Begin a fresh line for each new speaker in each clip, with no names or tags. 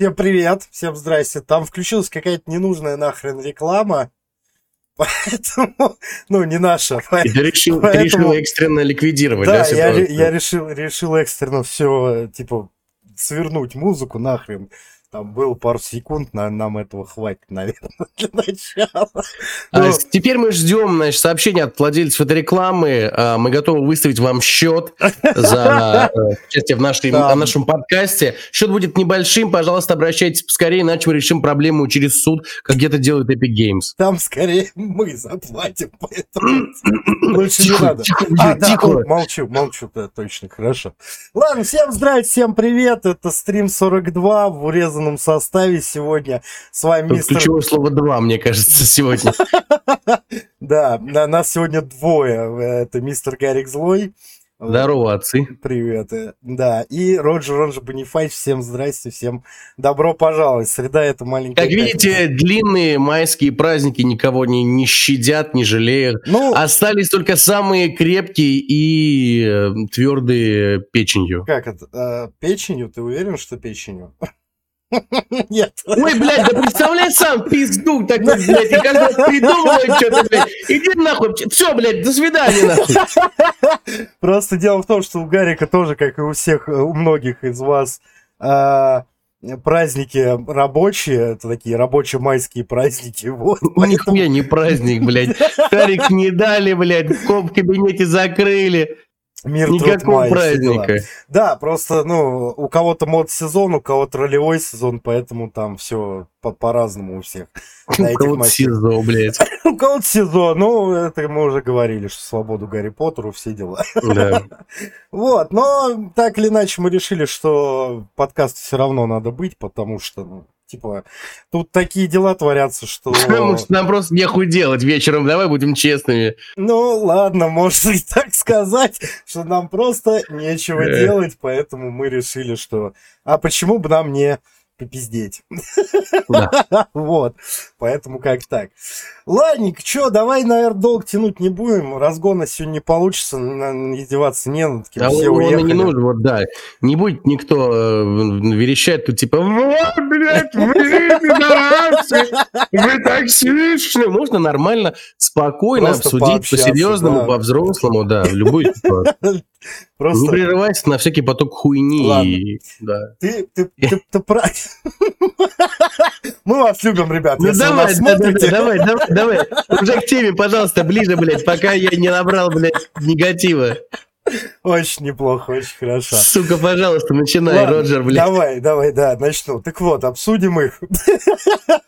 Всем привет, всем здрасте. Там включилась какая-то ненужная нахрен реклама. Поэтому, ну, не наша.
И ты решил, поэтому... ты решил экстренно ликвидировать,
да? Да, я, я решил, решил экстренно все, типа, свернуть музыку нахрен там было пару секунд, на, нам этого хватит, наверное, для начала.
А, Но... теперь мы ждем значит, сообщения от владельцев этой рекламы. А, мы готовы выставить вам счет за э, участие в, нашей, нашем подкасте. Счет будет небольшим, пожалуйста, обращайтесь поскорее, иначе мы решим проблему через суд, как где-то делают Epic Games.
Там скорее мы заплатим, поэтому лучше не надо. А, да, молчу, молчу, да, точно, хорошо. Ладно, всем здрасте, всем привет, это стрим 42 в урезанном урезанном составе сегодня. С вами
Тут мистер... Ключевое слово «два», мне кажется, сегодня.
Да, нас сегодня двое. Это мистер Гарик Злой.
Здорово, отцы.
Привет. Да, и Роджер, он же Бонифайч. Всем здрасте, всем добро пожаловать. Среда это маленькая.
Как видите, длинные майские праздники никого не, не щадят, не жалеют. Ну, Остались только самые крепкие и э, твердые печенью.
Как это? Э, печенью? Ты уверен, что печенью?
Нет. Ой, блядь, да представляй сам пизду такой, блядь, и когда придумывает что-то, блядь, иди нахуй, все, блядь, до свидания, нахуй.
Просто дело в том, что у Гарика тоже, как и у всех, у многих из вас, а, праздники рабочие, это такие рабочие майские праздники. Вот,
У них Нихуя не праздник, блядь. Шарик не дали, блядь, в кабинете закрыли. Мир Никакого труд, праздника.
Да, просто, ну, у кого-то мод-сезон, у кого-то ролевой сезон, поэтому там все по- по-разному у всех.
У кого-то СИЗО, блядь.
У кого-то СИЗО, ну, это мы уже говорили, что свободу Гарри Поттеру, все дела. Да. Вот, но так или иначе мы решили, что подкаст все равно надо быть, потому что, ну, Типа, тут такие дела творятся, что...
Потому что нам просто нехуй делать вечером, давай будем честными.
Ну, ладно, можно и так сказать, что нам просто нечего делать, поэтому мы решили, что... А почему бы нам не попиздеть. Да. вот. Поэтому как так. Ладненько, что, давай, наверное, долго тянуть не будем. Разгона сегодня не получится, издеваться не над кем.
А Все он уехали. не нужен, вот да. Не будет никто э, верещать тут типа, вот, блядь, вы пидорасы, вы токсичны. Можно нормально, спокойно Просто обсудить по-серьезному, да. по-взрослому, да, в любой ситуации. Просто... Не прерывайся на всякий поток хуйни. Ладно. И... Да.
Ты, ты, ты, ты прав. Мы вас любим, ребят. Ну давай,
давай, давай, давай, давай. Уже к теме, пожалуйста, ближе, блядь, пока я не набрал, блядь, негатива.
Очень неплохо, очень хорошо.
Сука, пожалуйста, начинай, Ладно, Роджер, блядь.
Давай, давай, да, начну. Так вот, обсудим их.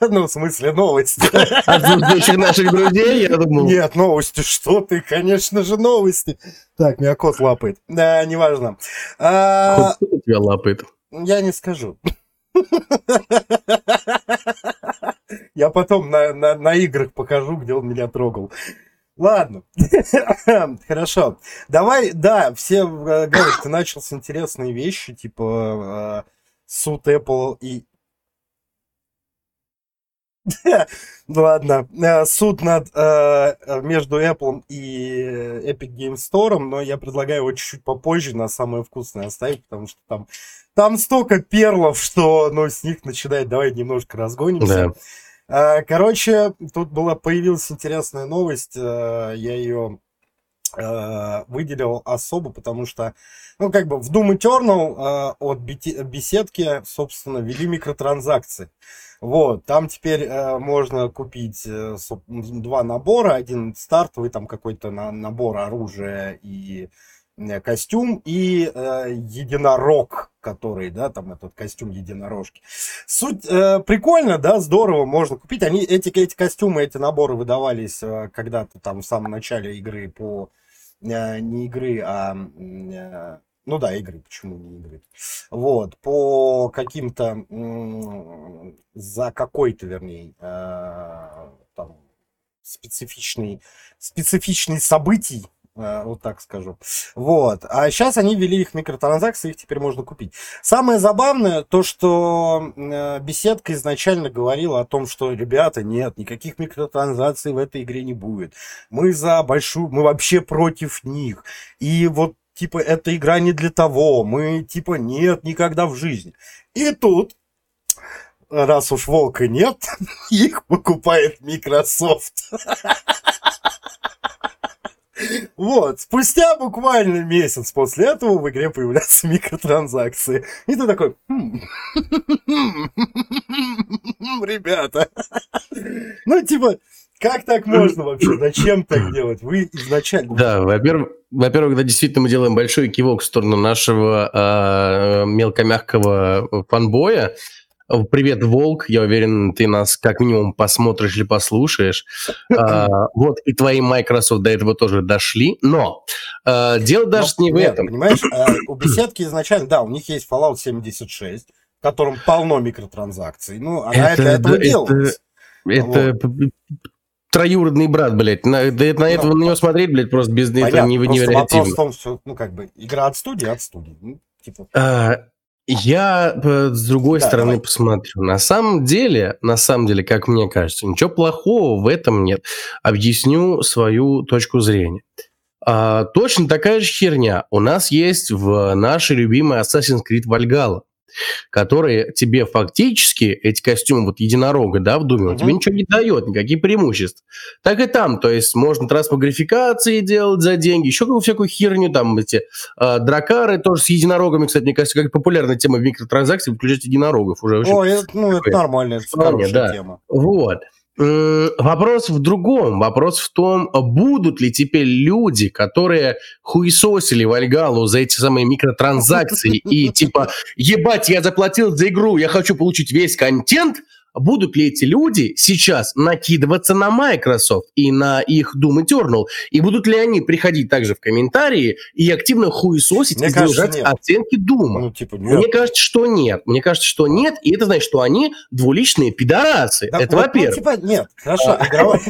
Ну, в смысле, новости.
От наших друзей, я думал.
Нет, новости, что ты, конечно же, новости. Так, меня кот лапает. Да, неважно.
А, кот тебя лапает?
Я не скажу. Я потом на, на, на играх покажу, где он меня трогал. Ладно, хорошо. Давай, да, все э, говорят, ты начал с интересной вещи, типа э, суд Apple и... Ладно, э, суд над, между Apple и Epic Game Store, но я предлагаю его чуть-чуть попозже на самое вкусное оставить, потому что там, там столько перлов, что ну, с них начинает, давай немножко разгонимся. Да. Э, короче, тут была, появилась интересная новость, э, я ее э, выделил особо, потому что, ну, как бы в Doom Eternal от беседки, собственно, ввели микротранзакции. Вот, там теперь можно купить два набора, один стартовый, там какой-то набор оружия и костюм и э, единорог, который, да, там этот костюм единорожки. Суть э, прикольно, да, здорово, можно купить. Они, эти, эти костюмы, эти наборы выдавались э, когда-то там в самом начале игры по, э, не игры, а, э, ну да, игры, почему не игры. Вот, по каким-то, за какой-то, вернее, э, там, специфичный, специфичный событий, вот так скажу. Вот. А сейчас они ввели их микротранзакции, их теперь можно купить. Самое забавное, то, что э, беседка изначально говорила о том, что, ребята, нет, никаких микротранзакций в этой игре не будет. Мы за большую, мы вообще против них. И вот, типа, эта игра не для того. Мы, типа, нет, никогда в жизни. И тут раз уж волка нет, их покупает Microsoft. Вот, спустя буквально месяц после этого в игре появляются микротранзакции. И ты такой, «Хм, ребята, ну типа, как так можно вообще? Зачем так делать? Вы изначально...
Да, во-первых, во-первых, да, действительно мы делаем большой кивок в сторону нашего э, мелкомягкого фанбоя, Привет, Волк. Я уверен, ты нас как минимум посмотришь или послушаешь. а, вот, и твои Microsoft до этого тоже дошли. Но а, дело даже Но, не в нет, этом.
Понимаешь, а, у беседки изначально, да, у них есть Fallout 76, в котором полно микротранзакций. Ну, она это, для этого это, делалась.
Это, вот. троюродный брат, блядь. На, да, на этого на него смотреть, блядь, просто без Понятно, этого невероятно. Вопрос в том,
что, ну, как бы, игра от студии, от студии. Ну,
типа... а, я э, с другой да, стороны давай. посмотрю. На самом деле, на самом деле, как мне кажется, ничего плохого в этом нет. Объясню свою точку зрения. А, точно такая же херня у нас есть в нашей любимой Assassin's Creed Valhalla которые тебе фактически, эти костюмы вот единорога, да, в Думе, mm-hmm. тебе ничего не дает, никаких преимуществ. Так и там, то есть можно трансмогрификации делать за деньги, еще какую всякую херню, там эти э, дракары тоже с единорогами, кстати, мне кажется, как популярная тема в микротранзакциях, включать единорогов уже.
О, это, ну, это нормально, это хорошая да. тема.
Вот. Вопрос в другом. Вопрос в том, будут ли теперь люди, которые хуесосили Вальгалу за эти самые микротранзакции и типа, ебать, я заплатил за игру, я хочу получить весь контент – будут ли эти люди сейчас накидываться на Microsoft и на их Doom Eternal? И будут ли они приходить также в комментарии и активно хуесосить Мне и занижать оценки Doom? Ну, типа, нет. Мне кажется, что нет. Мне кажется, что нет, и это значит, что они двуличные пидорасы. Да, это вот, ну, во-первых. Ну,
типа, нет, хорошо, игровое,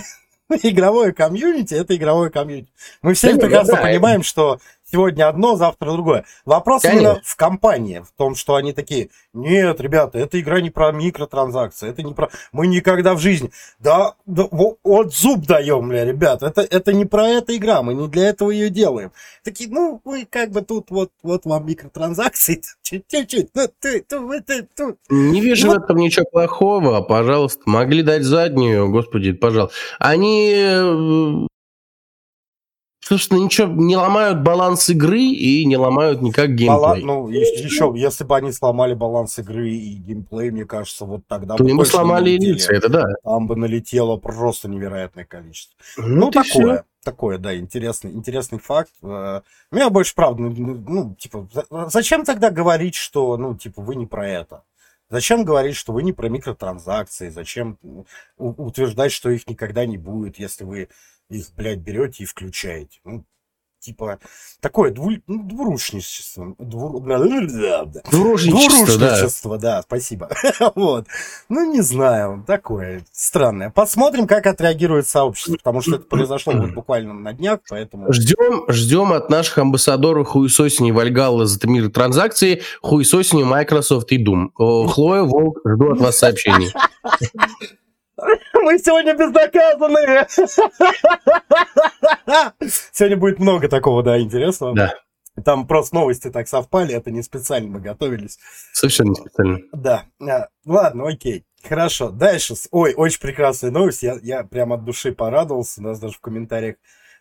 игровое комьюнити – это игровое комьюнити. Мы все прекрасно понимаем, что сегодня одно, завтра другое. Вопрос Конечно. именно в компании, в том, что они такие, нет, ребята, эта игра не про микротранзакции, это не про... Мы никогда в жизни... Да, да вот зуб даем, бля, ребят, это, это не про эта игра, мы не для этого ее делаем. Такие, ну, вы как бы тут вот, вот вам микротранзакции, чуть-чуть, ну, ты, ты,
ты, ты. Не вижу вот. в этом ничего плохого, пожалуйста, могли дать заднюю, господи, пожалуйста. Они э, собственно, ничего не ломают баланс игры и не ломают никак геймплей. Бала...
Ну, еще, если бы они сломали баланс игры и геймплей, мне кажется, вот тогда
То бы мы сломали элицы, это да.
Там бы налетело просто невероятное количество. Ну, ну такое. Все. Такое, да, интересный, интересный факт. Э, меня больше, правда, ну, типа, зачем тогда говорить, что, ну, типа, вы не про это? Зачем говорить, что вы не про микротранзакции? Зачем утверждать, что их никогда не будет, если вы их, блядь, берете и включаете. Ну, типа, такое дву, ну, двурушничество. Двур,
двурушничество, двурушничество
да. да, спасибо. вот. Ну, не знаю, такое странное. Посмотрим, как отреагирует сообщество, потому что это произошло вот буквально на днях, поэтому...
Ждем, ждем от наших амбассадоров хуесосени Вальгалла за мир транзакции, хуесосени Microsoft и Doom. Хлоя, Волк, жду от вас сообщений.
Мы сегодня безнаказанные. Сегодня будет много такого, да, интересного.
Да.
Там просто новости так совпали, это не специально мы готовились.
Совершенно не специально.
Да. А, ладно, окей. Хорошо. Дальше. Ой, очень прекрасная новость. Я, я прям от души порадовался. У нас даже в комментариях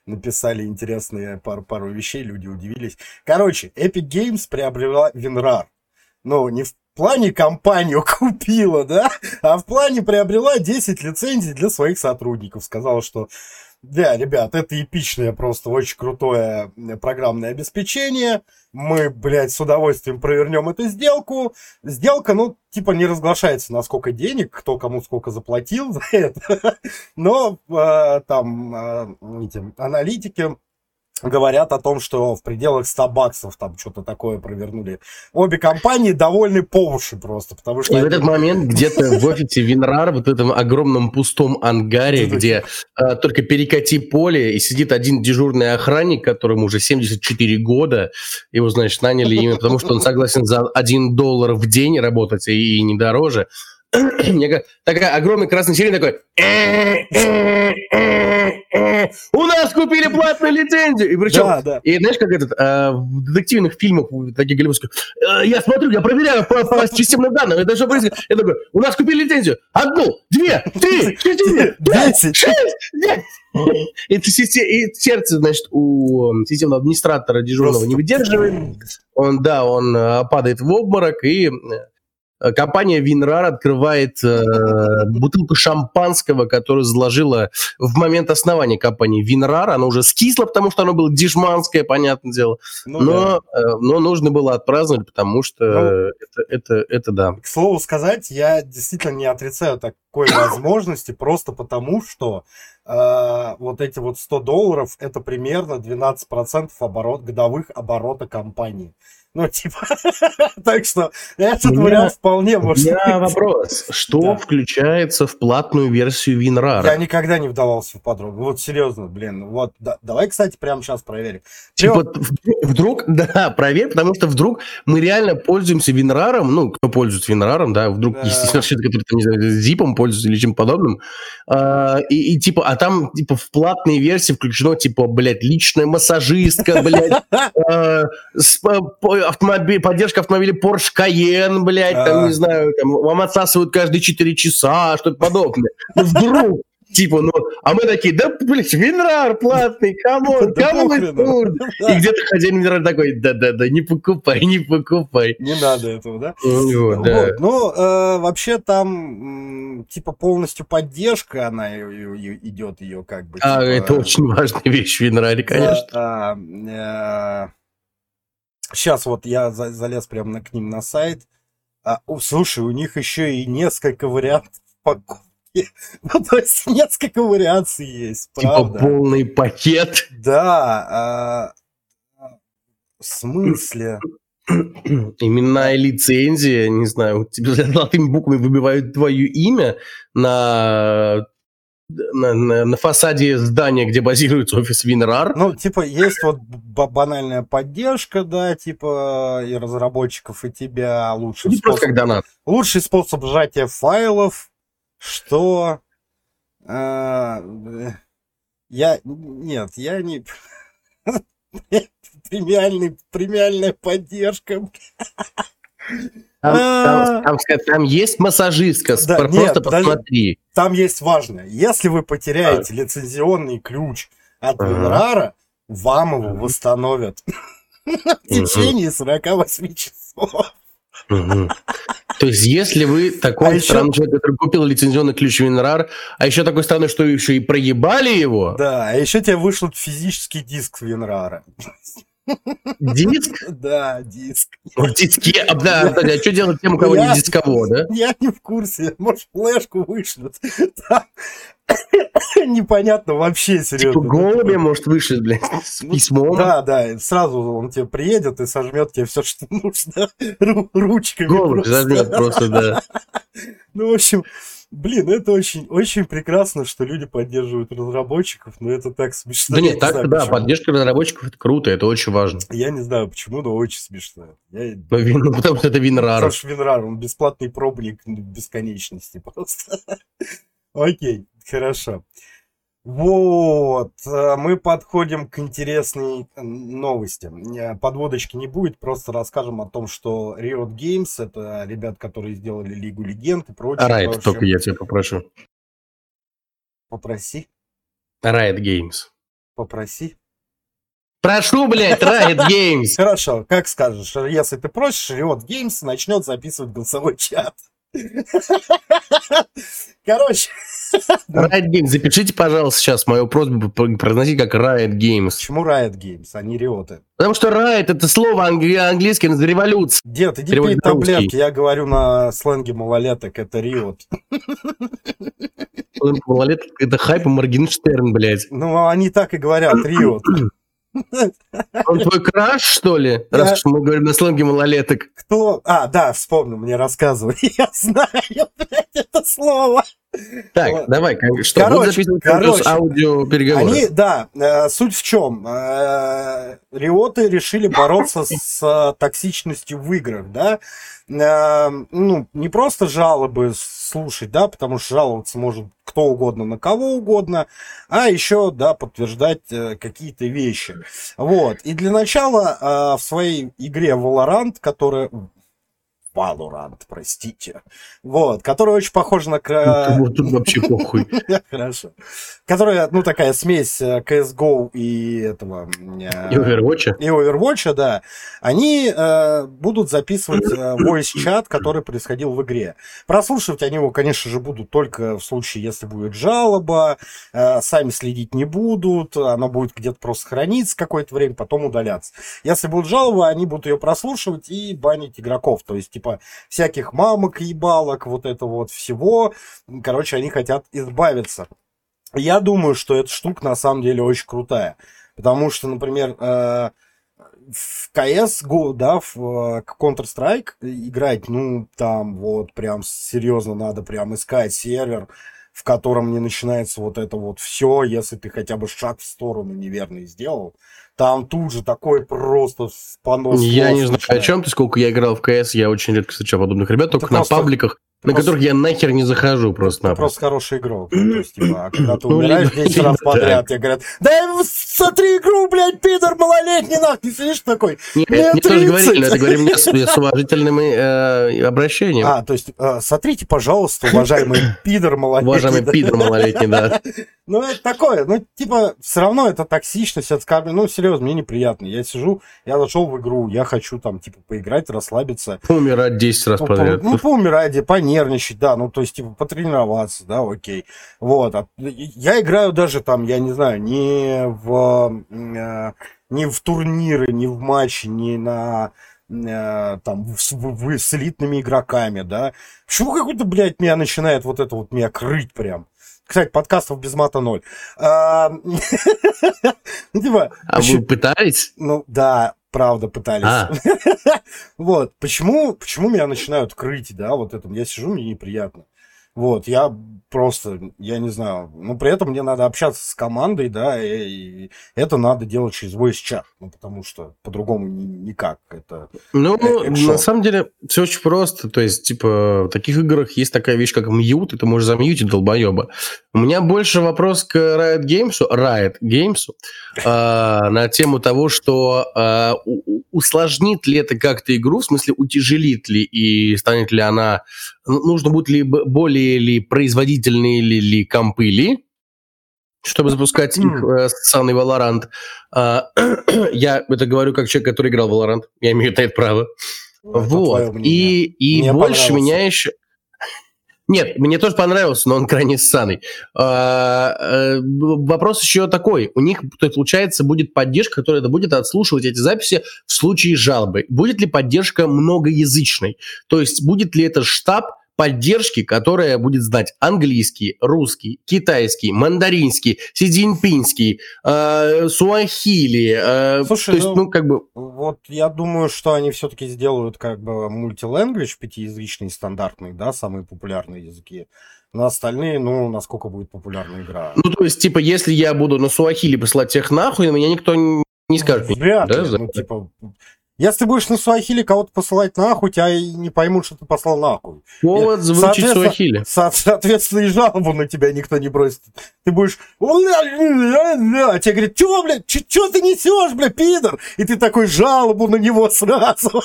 написали интересные пару, пару вещей, люди удивились. Короче, Epic Games приобрела WinRAR. Ну, не в плане компанию купила, да, а в плане приобрела 10 лицензий для своих сотрудников. Сказала, что да, ребят, это эпичное, просто очень крутое программное обеспечение. Мы, блядь, с удовольствием провернем эту сделку. Сделка, ну, типа, не разглашается, на сколько денег, кто кому сколько заплатил за это. Но э, там э, эти аналитики говорят о том, что в пределах 100 баксов там что-то такое провернули. Обе компании довольны по уши просто, потому что...
И они... в этот момент где-то в офисе Винрар, вот в этом огромном пустом ангаре, где э, только перекати поле, и сидит один дежурный охранник, которому уже 74 года, его, значит, наняли именно потому, что он согласен за 1 доллар в день работать и, и не дороже, такая огромная красная сирена такой у нас купили платную лицензию. И причем, да, да. и знаешь, как этот, э, в детективных фильмах, таких голливудских, э, я смотрю, я проверяю по, по системным данным, это что происходит? Я такой, у нас купили лицензию. Одну, две, три, четыре, пять, шесть, девять. И сердце, значит, у системного администратора дежурного не выдерживает. Он, да, он э, падает в обморок и Э, компания Винрар открывает э, бутылку шампанского, которую заложила в момент основания компании Винрар. Она уже скисла, потому что оно было дешманское, понятное дело. Ну, но, да. э, но нужно было отпраздновать, потому что ну, это, это, это да.
К слову сказать, я действительно не отрицаю такой возможности, просто потому что э, вот эти вот 100 долларов это примерно 12% оборот, годовых оборота компании. Ну, типа, так что этот меня, вариант вполне может
У меня быть. вопрос. Что да. включается в платную версию WinRAR?
Я никогда не вдавался в подробности. Вот серьезно, блин. Вот, да, давай, кстати, прямо сейчас проверим.
Типа, вдруг, вдруг, да, проверь, потому что вдруг мы реально пользуемся WinRAR, ну, кто пользуется WinRAR, да, вдруг, да. естественно, человек, который, там, не знаю, zip пользуется или чем подобным, а, и, и, типа, а там, типа, в платные версии включено, типа, блядь, личная массажистка, блядь, а, автомобиль, поддержка автомобиля Porsche Cayenne, блядь, там, не знаю, там, вам отсасывают каждые 4 часа, что-то подобное. Ну, вдруг, Типа, ну, а мы такие, да, блядь, WinRAR платный, come on, кому И где-то хозяин WinRAR такой, да-да-да, не покупай, не покупай.
Не надо этого, да? Да. Вот. Ну, э, вообще там, типа, полностью поддержка, она идет ее как бы.
А, типа, это очень важная вещь в Винраре, конечно. Да,
э, Сейчас вот я залез прямо к ним на сайт. А, о, слушай, у них еще и несколько вариантов покупки. Ну, то есть несколько вариаций есть,
типа правда. Типа полный пакет.
Да. А, в смысле?
Именная лицензия, не знаю, тебе золотыми буквами выбивают твое имя на на, на, на фасаде здания, где базируется офис WinRAR.
Ну, типа, есть вот банальная поддержка, да, типа, и разработчиков, и тебя. Лучший, способ, просто как донат. лучший способ сжатия файлов, что... Э, я... Нет, я не... Премиальный, премиальная поддержка.
Там, там, там, там есть массажистка, да, просто нет, посмотри.
Там есть важное. Если вы потеряете а. лицензионный ключ от ага. вам его восстановят в течение 48 часов.
То есть, если вы такой а странный еще... человек, который купил лицензионный ключ Винрар, а еще такой странный, что еще и проебали его.
Да, а еще тебе вышлют физический диск Винрара.
Диск?
Да, диск.
В диске, а, да, а что делать тем, у кого я, не дисково, да?
Я не в курсе, может, флешку вышлют. Непонятно вообще, серьезно. Типа
голуби, может, вышлют, блядь, с ну, письмом.
Да, да, сразу он тебе приедет и сожмет тебе все, что нужно, ручками. Голубь
зажмет просто, да.
Ну, в общем, Блин, это очень, очень прекрасно, что люди поддерживают разработчиков, но это так смешно.
Да нет, так, знаю, да, почему. поддержка разработчиков это круто, это очень важно.
Я не знаю почему, но очень смешно. Я...
Ну, вин, ну, потому что это WinRAR. Потому
что WinRAR, он бесплатный пробник бесконечности просто. Окей, хорошо. Вот, э, мы подходим к интересной э, новости. Э, подводочки не будет, просто расскажем о том, что Riot Games, это ребят, которые сделали Лигу Легенд и прочее.
Riot, прочее. только я тебя попрошу.
Попроси.
Riot Games.
Попроси.
Прошу, блядь, Riot Games.
Хорошо, как скажешь. Если ты просишь, Riot Games начнет записывать голосовой чат. Короче.
Riot Games. Запишите, пожалуйста, сейчас мою просьбу произносить как Riot Games.
Почему Riot Games, а не Риоты?
Потому что Riot это слово англи- английское на революция.
Дед, иди пей таблетки. Я говорю на сленге малолеток, это Риот.
Малолеток это хайп и Моргенштерн, блядь.
Ну, они так и говорят, Риот.
Он твой краш, что ли? Я... Раз мы говорим на сленге малолеток.
Кто? А, да, вспомнил, мне рассказывали. Я знаю, блядь, это слово.
Так,
Вот.
давай, что,
Короче,
записывать
короче,
аудио переговоры?
Они, да, э, суть в чем? Э, риоты решили бороться с э, токсичностью в играх, да? Э, ну, не просто жалобы слушать, да, потому что жаловаться может кто угодно на кого угодно, а еще, да, подтверждать э, какие-то вещи. Вот. И для начала э, в своей игре Valorant, которая... Valorant, простите. Вот, которая очень похожа на... к-
Вот тут вообще похуй.
Хорошо. Которая, ну, такая смесь э, CSGO и этого... э,
И Overwatch?
и Overwatch, да, они э, будут записывать э, voice-чат, который происходил в игре. Прослушивать они его, конечно же, будут только в случае, если будет жалоба, э, сами следить не будут, она будет где-то просто храниться какое-то время, потом удаляться. Если будет жалоба, они будут ее прослушивать и банить игроков, то есть, типа, всяких мамок, ебалок, вот это вот всего. Короче, они хотят избавиться. Я думаю, что эта штука на самом деле очень крутая. Потому что, например, э, в CS Go, да, в э, Counter-Strike играть, ну, там вот прям серьезно надо прям искать сервер, в котором не начинается вот это вот все, если ты хотя бы шаг в сторону неверный сделал. Там тут же такой просто понос.
Я не знаю, о чем ты, сколько я играл в КС, я очень редко встречал подобных ребят, только на
просто-
пабликах, на
просто-
которых я нахер не захожу просто-напросто.
просто хороший игрок. Ну, то есть, типа, а когда ты
Ну,
умираешь
либо-
10 раз подряд, тебе говорят, да смотри игру, блядь, пидор малолетний, нахуй, ты сидишь такой.
Нет,
Мне
мне тоже
30.
говорили, это говорим мне с, с уважительным э, обращением.
А, то есть, э, смотрите, пожалуйста, уважаемый пидор малолетний.
Уважаемый
да.
пидор малолетний, да.
Ну, это такое, ну, типа, все равно это токсичность, это скажем, ну, серьезно, мне неприятно. Я сижу, я зашел в игру, я хочу там, типа, поиграть, расслабиться.
Умирать 10 раз
Ну, по-
подряд.
ну, поумирать, понервничать, да, ну, то есть, типа, потренироваться, да, окей. Вот, а я играю даже там, я не знаю, не в, э, не в турниры, не в матчи, не на э, там с, с элитными игроками, да. Почему какой-то, блядь, меня начинает вот это вот меня крыть прям? Кстати, подкастов без мата ноль. А, Ну, типа,
А вы пытались?
ну да, правда, пытались.
А.
Вот, почему, почему меня начинают крыть, да, вот это, я сижу, мне неприятно. Вот, я просто, я не знаю, но при этом мне надо общаться с командой, да, и, и это надо делать через voice чат, ну, потому что по-другому ни- никак, это...
Ну,
Э, э,
на самом деле, все очень просто. То есть, типа, в таких играх есть такая вещь, как мьют, и ты можешь замьютить долбоеба. У меня больше вопрос к Riot Games, Riot Games а, на тему того, что у- усложнит ли это как-то игру, в смысле, утяжелит ли и станет ли она... ну, Нужно будет ли более ли производительные ли, ли компы ли, чтобы запускать их э, ссаный Valorant. А, я это говорю как человек, который играл в Valorant. Я имею на это право.
это
Вот. И, и
Мне
больше меня еще... Нет, мне тоже понравился, но он крайне ссаный. А, э, вопрос еще такой. У них, то есть, получается, будет поддержка, которая будет отслушивать эти записи в случае жалобы. Будет ли поддержка многоязычной? То есть будет ли это штаб поддержки, которая будет знать английский, русский, китайский, мандаринский, сидзиньпинский, э, суахили. э,
Слушай,
то есть,
ну,
ну, как бы...
Вот я думаю, что они все-таки сделают как бы мультиленгвидж, пятиязычный, стандартный, да, самые популярные языки. На остальные, ну, насколько будет популярна игра.
Ну, то есть, типа, если я буду на суахили посылать всех нахуй, на меня никто не скажет.
Вряд
да,
ли,
за
ну,
это?
типа... Если будешь на Суахили кого-то посылать нахуй, тебя и не поймут, что ты послал нахуй.
Повод звучит
Соответственно-
суахили.
Со- Соответственно, и жалобу на тебя никто не бросит. Ты будешь... А тебе говорят, чё, блядь, чё ты несешь, бля, пидор? И ты такой жалобу на него сразу.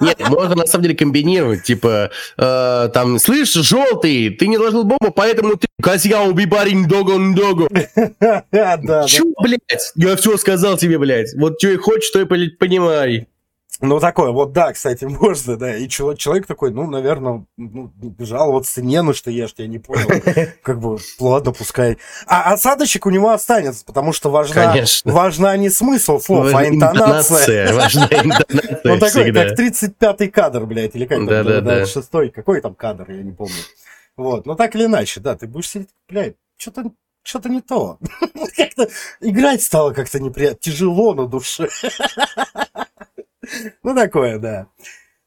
Нет, можно на самом деле комбинировать. Типа, э, там, слышь, желтый, ты не ложил бомбу, поэтому ты козьяу бибарин догон
да.
Чё, блядь? Я все сказал тебе, блядь. Вот что и хочешь, то и блядь, понимай.
Ну, такое, вот да, кстати, можно, да. И чело- человек такой, ну, наверное, ну, жаловаться не на что, я ж тебя не понял. Как бы, ладно, пускай. А осадочек у него останется, потому что важна,
Конечно.
важна не смысл слов, а интонация.
Важна интонация
Он такой, как 35-й кадр, блядь, или как там,
Да-да-да.
шестой, какой там кадр, я не помню. Вот, но так или иначе, да, ты будешь сидеть, блядь, что-то что-то не то. Как-то играть стало как-то неприятно, тяжело на душе. Ну, такое, да.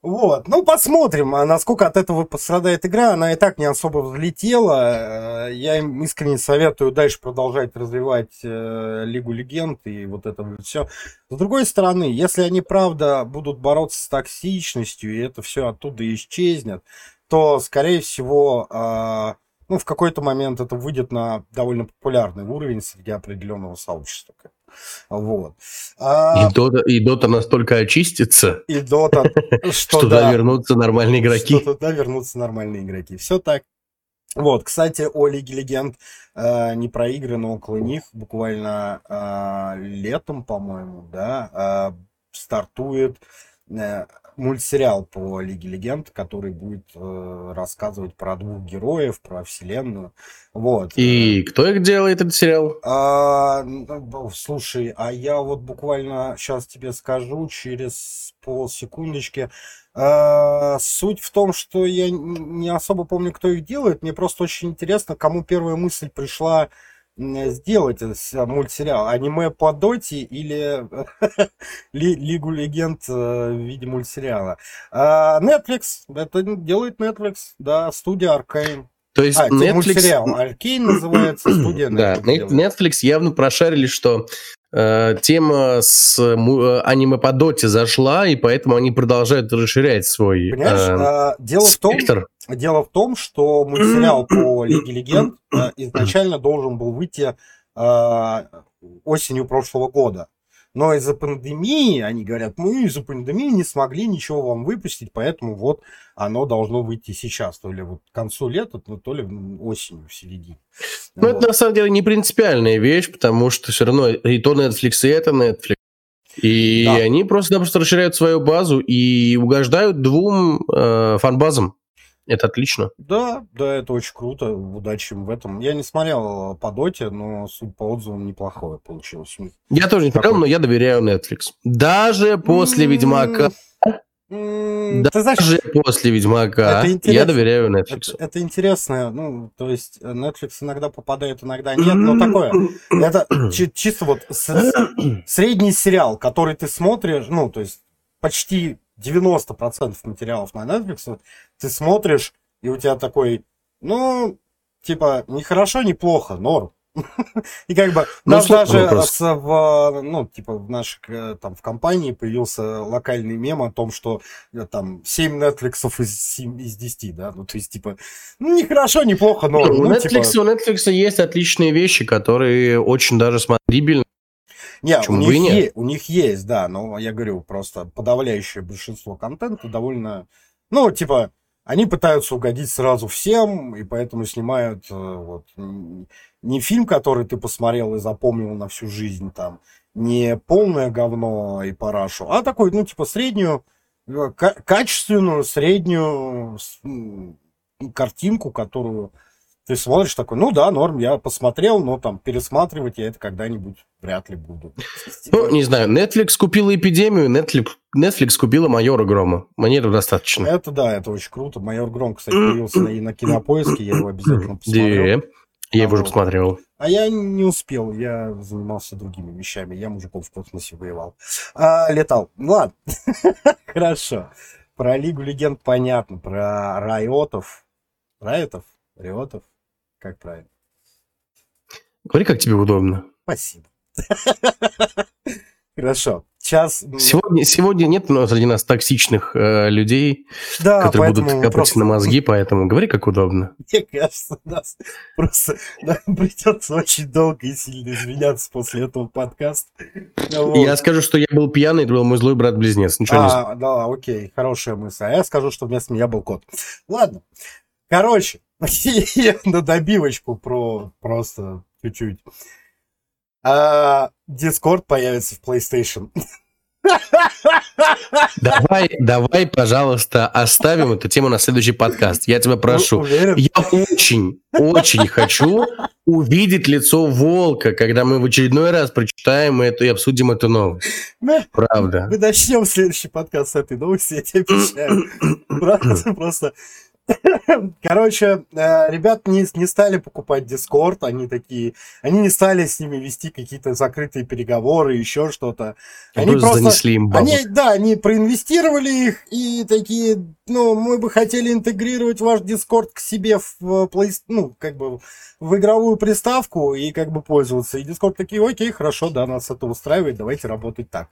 Вот, ну посмотрим, а насколько от этого пострадает игра. Она и так не особо взлетела. Э, я им искренне советую дальше продолжать развивать э, Лигу Легенд и вот это вот все. С другой стороны, если они правда будут бороться с токсичностью, и это все оттуда исчезнет, то, скорее всего, э, ну, в какой-то момент это выйдет на довольно популярный уровень среди определенного сообщества. Вот.
А... И, Дота, и Дота настолько очистится,
и Дота,
что, что туда да, вернутся нормальные игроки.
Что туда вернутся нормальные игроки. Все так. Вот, кстати, о Лиге Легенд э, не проиграно около них буквально э, летом, по-моему, да, э, стартует э, мультсериал по Лиге Легенд, который будет э, рассказывать про двух героев, про вселенную. Вот.
И кто их делает, этот сериал?
А, ну, слушай, а я вот буквально сейчас тебе скажу через полсекундочки. А, суть в том, что я не особо помню, кто их делает. Мне просто очень интересно, кому первая мысль пришла сделать мультсериал? Аниме по Доте или Лигу Легенд э, в виде мультсериала? А, Netflix, это делает Netflix, да, студия Arcane.
То есть а, Netflix... мультсериал
Arcane называется, студия
Netflix. Да, Netflix явно прошарили, что э, тема с э, аниме по доте зашла, и поэтому они продолжают расширять свой Понимаешь, э,
дело спектр. В том, дело в том, что мультсериал по Лиге Легенд э, изначально должен был выйти э, осенью прошлого года. Но из-за пандемии, они говорят, мы из-за пандемии не смогли ничего вам выпустить, поэтому вот оно должно выйти сейчас, то ли вот к концу лета, то ли осенью, в середине.
Ну, вот. это на самом деле не принципиальная вещь, потому что все равно и то Netflix, и это Netflix. И да. они просто-напросто расширяют свою базу и угождают двум э, фан-базам. Это отлично.
Да, да, это очень круто. Удачи им в этом. Я не смотрел по доте, но суть по отзывам неплохое получилось.
Я тоже не смотрел, но я доверяю Netflix. Даже после Ведьмака
Mm, Даже знаешь,
после Ведьмака я доверяю Netflix.
Это, это интересно, ну, то есть э, Netflix иногда попадает, иногда нет, но такое. Это чисто вот средний сериал, который ты смотришь, ну, то есть почти 90% материалов на Netflix ты смотришь, и у тебя такой, ну, типа, не хорошо, не плохо, норм. И как бы ну, нас даже с, в, ну, типа, в нашей, э, там, в компании появился локальный мем о том, что э, там 7 Netflix из, 7, из 10, да, ну, то есть, типа, ну, не хорошо, не плохо, но...
Ну, у, Netflix, типа... у Netflix есть отличные вещи, которые очень даже смотрибельны.
Не, у них, нет? Е- у них есть, да, но я говорю, просто подавляющее большинство контента довольно, ну, типа, они пытаются угодить сразу всем, и поэтому снимают э, вот, не фильм, который ты посмотрел и запомнил на всю жизнь, там, не полное говно и парашу, а такой, ну, типа, среднюю, э, качественную, среднюю картинку, которую ты смотришь такой, ну да, норм, я посмотрел, но там пересматривать я это когда-нибудь вряд ли буду.
Ну, не знаю, Netflix купила эпидемию, Netflix, Netflix купила Майора Грома. Мне этого достаточно.
Это да, это очень круто. Майор Гром, кстати, появился и на кинопоиске, я его обязательно посмотрел.
Я его уже посмотрел.
А я не успел, я занимался другими вещами. Я мужиков в космосе воевал. А, летал. Ну ладно. Хорошо. Про Лигу Легенд понятно. Про Райотов. Райотов? Риотов? Как правильно?
Говори, как тебе удобно.
Спасибо. Хорошо. Сейчас...
Сегодня, сегодня нет нас среди нас токсичных э, людей, да, которые будут копать просто... на мозги, поэтому говори, как удобно.
Мне кажется, нас просто нам придется очень долго и сильно извиняться после этого подкаста.
Вот. Я скажу, что я был пьяный, это был мой злой брат-близнец. Ничего
а, не... да, окей, хорошая мысль. А я скажу, что вместо меня был кот. Ладно. Короче, на добивочку про просто чуть-чуть. А, Discord появится в PlayStation.
Давай, давай, пожалуйста, оставим эту тему на следующий подкаст. Я тебя прошу. Уверен? Я очень, очень хочу увидеть лицо волка, когда мы в очередной раз прочитаем эту и обсудим эту новость. Правда.
Мы начнем следующий подкаст с этой новости, я тебе обещаю. Правда, просто Короче, э, ребят не, не стали покупать Discord, они такие, они не стали с ними вести какие-то закрытые переговоры, еще что-то.
Они просто, занесли им
они, да, они проинвестировали их и такие, ну, мы бы хотели интегрировать ваш Discord к себе в Play, ну, как бы в игровую приставку и как бы пользоваться. И Discord такие, окей, хорошо, да, нас это устраивает, давайте работать так.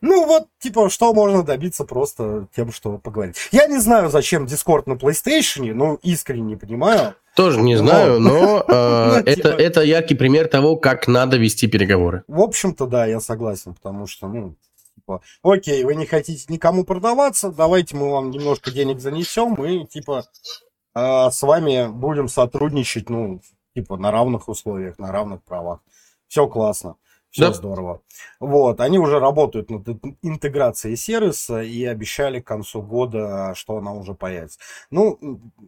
Ну вот, типа, что можно добиться просто тем, что поговорить. Я не знаю, зачем Discord на PlayStation, ну, искренне не понимаю.
Тоже не знаю, но э, ну, типа это яркий пример того, как надо вести переговоры.
В общем-то, да, я согласен, потому что, ну, типа, окей, вы не хотите никому продаваться, давайте мы вам немножко денег занесем и, типа, э, с вами будем сотрудничать, ну, типа, на равных условиях, на равных правах. Все классно. Все да. здорово. Вот, они уже работают над интеграцией сервиса и обещали к концу года, что она уже появится. Ну,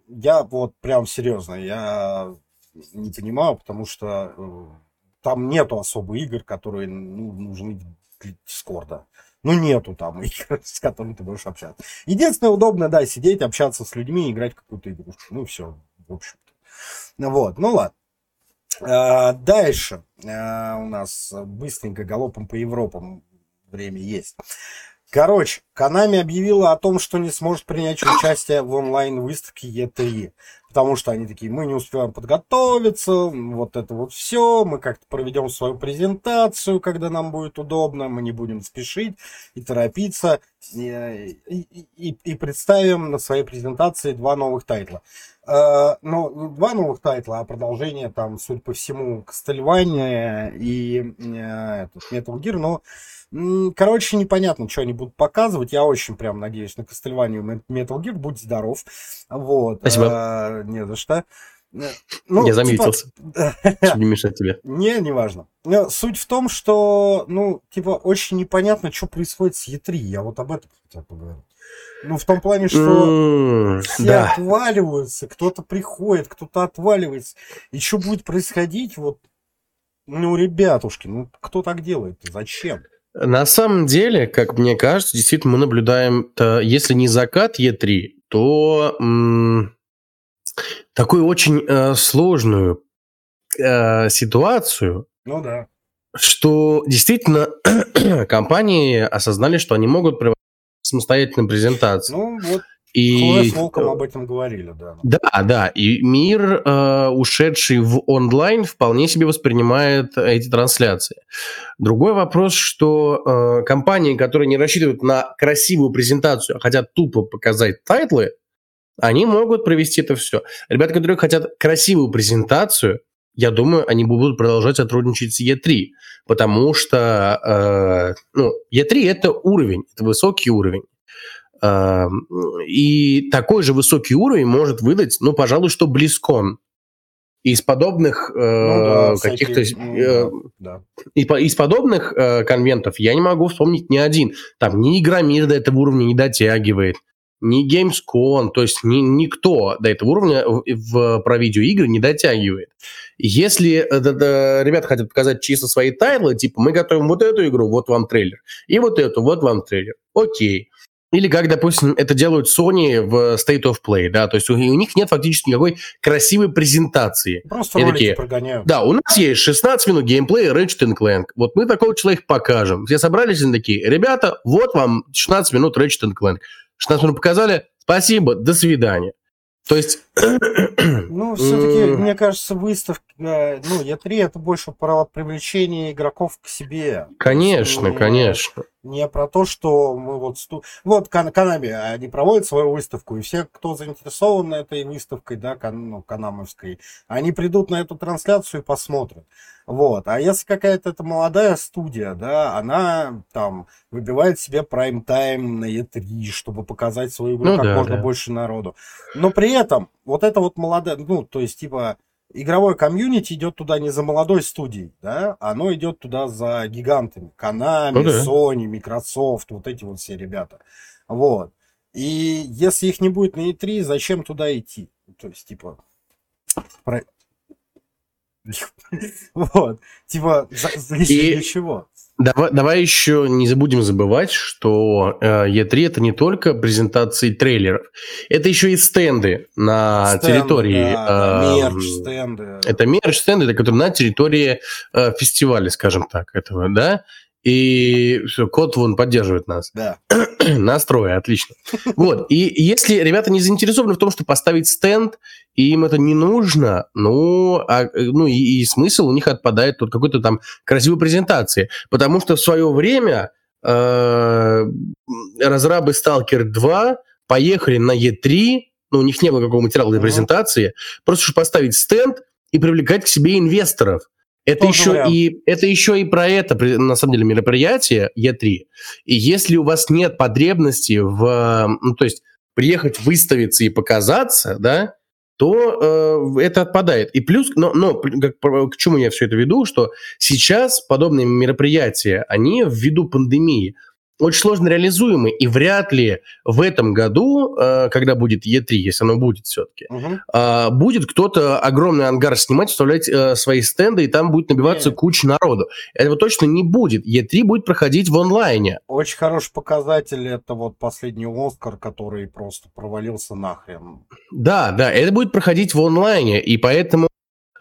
я вот прям серьезно, я не понимаю, потому что э, там нету особо игр, которые ну, нужны для Дискорда. Ну, нету там игр, с которыми ты будешь общаться. Единственное удобно, да, сидеть, общаться с людьми, играть какую-то игрушку. Ну, все, в общем-то. Вот, ну ладно. А, дальше а, у нас быстренько галопом по Европам время есть. Короче, Канами объявила о том, что не сможет принять участие в онлайн-выставке E3. Потому что они такие, мы не успеваем подготовиться, вот это вот все, мы как-то проведем свою презентацию, когда нам будет удобно, мы не будем спешить и торопиться, и, и, и, представим на своей презентации два новых тайтла. Э, ну, два новых тайтла, а продолжение там, судя по всему, Castlevania и э, этот, Metal Gear, но Короче, непонятно, что они будут показывать. Я очень прям надеюсь на Castlevania Metal Gear. Будь здоров. Вот.
Спасибо. А,
не за что.
Э, ну, Я заметился. Типа... Чтобы не мешать тебе.
Не, не важно. Суть в том, что, ну, типа, очень непонятно, что происходит с E3. Я вот об этом хотел поговорить. Ну, в том плане, что mm, все да. отваливаются, кто-то приходит, кто-то отваливается. И что будет происходить, вот, ну, ребятушки, ну, кто так делает? Зачем?
На самом деле, как мне кажется, действительно мы наблюдаем, если не закат Е3, то м- такую очень э, сложную э, ситуацию.
Ну да.
Что действительно компании осознали, что они могут проводить самостоятельную презентацию.
Ну вот и... с Волком об этом говорили, да.
Да, да. И мир, э, ушедший в онлайн, вполне себе воспринимает эти трансляции. Другой вопрос, что э, компании, которые не рассчитывают на красивую презентацию, а хотят тупо показать тайтлы, они могут провести это все. Ребята, которые хотят красивую презентацию, я думаю, они будут продолжать сотрудничать с E3, потому что э, ну, E3 это уровень, это высокий уровень. И такой же высокий уровень может выдать, ну, пожалуй, что Близкон. Из подобных э, ну, да, каких-то... Всякие, э, да. Из подобных э, конвентов я не могу вспомнить ни один. Там ни Игромир до этого уровня не дотягивает, ни Gamescom, то есть ни, никто до этого уровня в, в, про видеоигры не дотягивает. Если э, да, да, ребята хотят показать чисто свои тайлы, типа мы готовим вот эту игру, вот вам трейлер, и вот эту, вот вам трейлер, окей. Или как, допустим, это делают Sony в State of Play, да, то есть у, у них нет фактически никакой красивой презентации.
Просто и ролики такие, прогоняют.
Да, у нас есть 16 минут геймплея Ratchet Clank. Вот мы такого человека покажем. Все собрались и такие, ребята, вот вам 16 минут Ratchet Clank. 16 минут показали, спасибо, до свидания. То есть...
Ну, все-таки, мне кажется, выставка, э, ну, E3 это больше про привлечение игроков к себе.
Конечно, не, конечно.
Не про то, что мы вот... Сту... Вот Канами, они проводят свою выставку, и все, кто заинтересован этой выставкой, да, кан, ну, канамовской, они придут на эту трансляцию и посмотрят. Вот. А если какая-то это молодая студия, да, она там выбивает себе прайм-тайм на E3, чтобы показать свою игру ну, как да, можно да. больше народу. Но при этом вот это вот молодая, ну, то есть, типа, игровое комьюнити идет туда не за молодой студией, да, оно идет туда за гигантами. Konami, ну, да. Sony, Microsoft, вот эти вот все ребята. Вот. И если их не будет на E3, зачем туда идти? То есть, типа, про... Вот. Типа, для чего?
Давай, давай еще не забудем забывать, что э, E3 это не только презентации трейлеров, это еще и стенды на стенды, территории. Да,
э, мерч, стенды.
Это мерч, стенды, которые на территории э, фестиваля, скажем так, этого, да. И все, кот вон поддерживает нас.
Да.
Настрой, отлично. Вот. И если ребята не заинтересованы в том, чтобы поставить стенд, и им это не нужно, ну, а, ну и, и смысл у них отпадает от какой-то там красивой презентации. Потому что в свое время э, разрабы Stalker 2 поехали на E3, ну, у них не было какого материала для презентации, просто чтобы поставить стенд и привлекать к себе инвесторов. Это еще, и, это еще и про это, на самом деле, мероприятие E3. И если у вас нет потребности в... Ну, то есть приехать, выставиться и показаться, да, то э, это отпадает. И плюс, но, но как, к чему я все это веду, что сейчас подобные мероприятия, они ввиду пандемии, очень сложно реализуемый, и вряд ли в этом году, э, когда будет E3, если оно будет все-таки, угу. Э, будет кто-то огромный ангар снимать, вставлять э, свои стенды, и там будет набиваться Нет. куча народу. Этого точно не будет. E3 будет проходить в онлайне.
Очень хороший показатель это вот последний Оскар, который просто провалился нахрен.
Да, да, это будет проходить в онлайне, и поэтому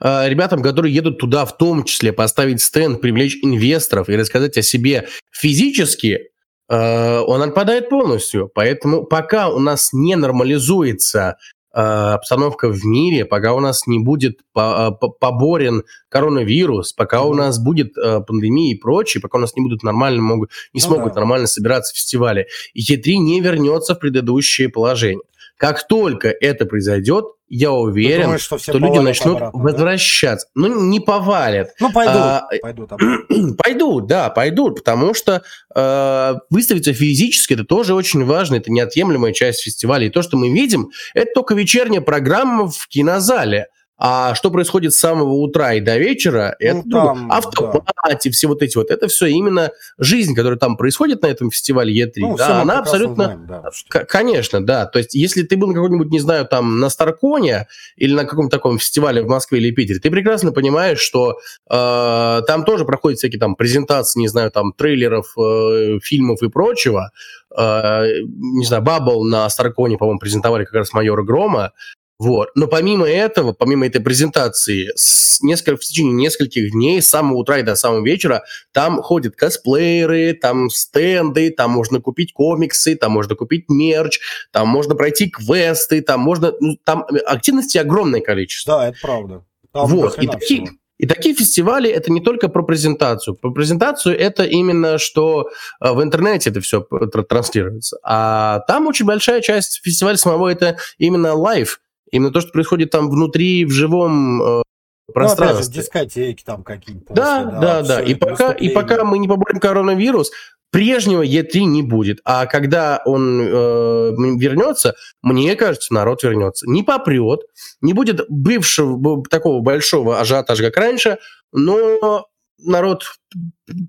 ребятам, которые едут туда в том числе поставить стенд, привлечь инвесторов и рассказать о себе физически, Э, он отпадает полностью. Поэтому пока у нас не нормализуется э, обстановка в мире, пока у нас не будет э, поборен коронавирус, пока у нас будет пандемия и прочее, пока у нас не будут нормально, могут, не ну смогут да. нормально собираться фестивали, и Е3 не вернется в предыдущее положение. Как только это произойдет, я уверен, думаешь, что, что люди начнут обратно, возвращаться. Да? Ну, не повалят.
Ну, пойдут. А, пойдут,
пойдут, да, пойдут, потому что э, выставиться физически это тоже очень важно, это неотъемлемая часть фестиваля. И то, что мы видим, это только вечерняя программа в кинозале. А что происходит с самого утра и до вечера, ну, это там, автомате, да. все вот эти вот, это все именно жизнь, которая там происходит на этом фестивале Е3, ну, да, она абсолютно, знаем, да, конечно, да, то есть если ты был на какой-нибудь, не знаю, там на Старконе или на каком-то таком фестивале в Москве или Питере, ты прекрасно понимаешь, что э, там тоже проходят всякие там презентации, не знаю, там трейлеров, э, фильмов и прочего, э, не знаю, Бабл на Старконе, по-моему, презентовали как раз майора Грома, вот. Но помимо этого, помимо этой презентации, с несколько, в течение нескольких дней, с самого утра и до самого вечера, там ходят косплееры, там стенды, там можно купить комиксы, там можно купить мерч, там можно пройти квесты, там можно... Ну, там активности огромное количество.
Да, это правда. Там
вот. И такие, и такие фестивали это не только про презентацию. Про презентацию это именно, что э, в интернете это все транслируется. А там очень большая часть фестиваля самого это именно live Именно то, что происходит там внутри, в живом э, пространстве. Ну, опять же,
дискотеки там какие-то.
Да, да, да. да. И, пока, и пока мы не поборем коронавирус, прежнего Е3 не будет. А когда он э, вернется, мне кажется, народ вернется. Не попрет, не будет бывшего такого большого ажиотажа, как раньше, но народ,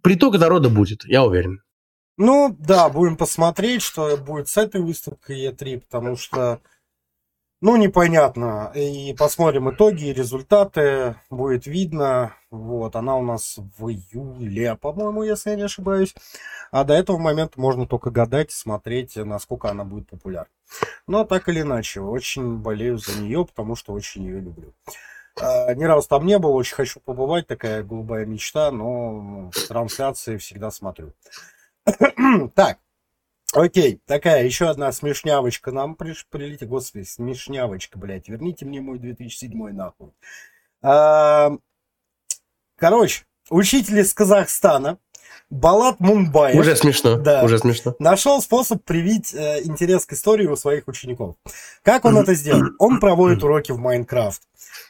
приток народа будет, я уверен.
Ну, да, будем посмотреть, что будет с этой выставкой Е3, потому что ну, непонятно. И посмотрим итоги результаты. Будет видно. Вот, она у нас в июле, по-моему, если я не ошибаюсь. А до этого момента можно только гадать, смотреть, насколько она будет популярна. Но так или иначе, очень болею за нее, потому что очень ее люблю. А, ни разу там не был, очень хочу побывать, такая голубая мечта, но трансляции всегда смотрю. так, Окей, такая еще одна смешнявочка нам приш, прилетит. Господи, смешнявочка, блядь. Верните мне мой 2007 нахуй. А, короче, учитель из Казахстана Балат Мумбаев.
Уже смешно. Да. Уже смешно.
Нашел способ привить э, интерес к истории у своих учеников. Как он это сделал? Он проводит уроки в Майнкрафт.